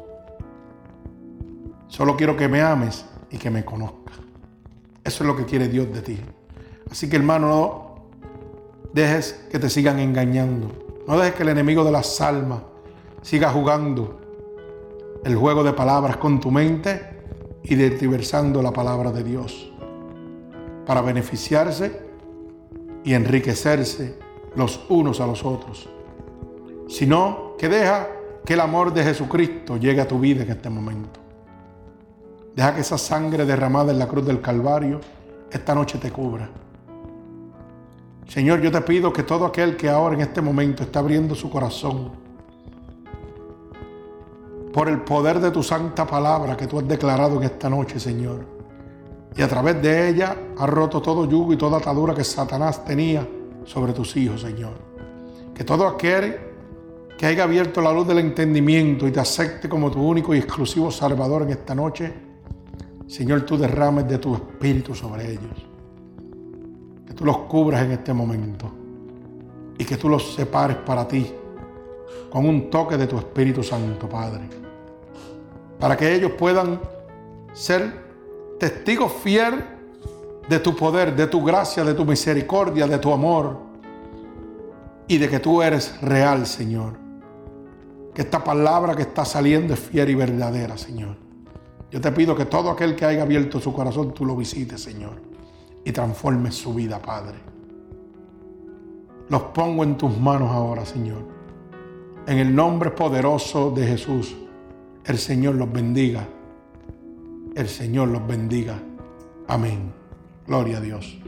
Solo quiero que me ames y que me conozcas. Eso es lo que quiere Dios de ti. Así que hermano, no dejes que te sigan engañando. No dejes que el enemigo de las almas siga jugando el juego de palabras con tu mente y diversando la palabra de Dios para beneficiarse y enriquecerse los unos a los otros, sino que deja que el amor de Jesucristo llegue a tu vida en este momento. Deja que esa sangre derramada en la cruz del Calvario esta noche te cubra. Señor, yo te pido que todo aquel que ahora en este momento está abriendo su corazón por el poder de tu santa palabra que tú has declarado en esta noche, Señor, y a través de ella ha roto todo yugo y toda atadura que Satanás tenía sobre tus hijos, Señor. Que todo aquel que haya abierto la luz del entendimiento y te acepte como tu único y exclusivo Salvador en esta noche, Señor, tú derrames de tu espíritu sobre ellos. Tú los cubras en este momento y que tú los separes para ti con un toque de tu Espíritu Santo, Padre. Para que ellos puedan ser testigo fiel de tu poder, de tu gracia, de tu misericordia, de tu amor. y de que tú eres real, Señor. Que esta palabra que está saliendo es fiel y verdadera, Señor. Yo te pido que todo aquel que haya abierto su corazón, tú lo visites, Señor, y transformes su vida, Padre. Los pongo en tus manos ahora, Señor. En el nombre poderoso de Jesús, el Señor los bendiga. El Señor los bendiga. Amén. Gloria a Dios.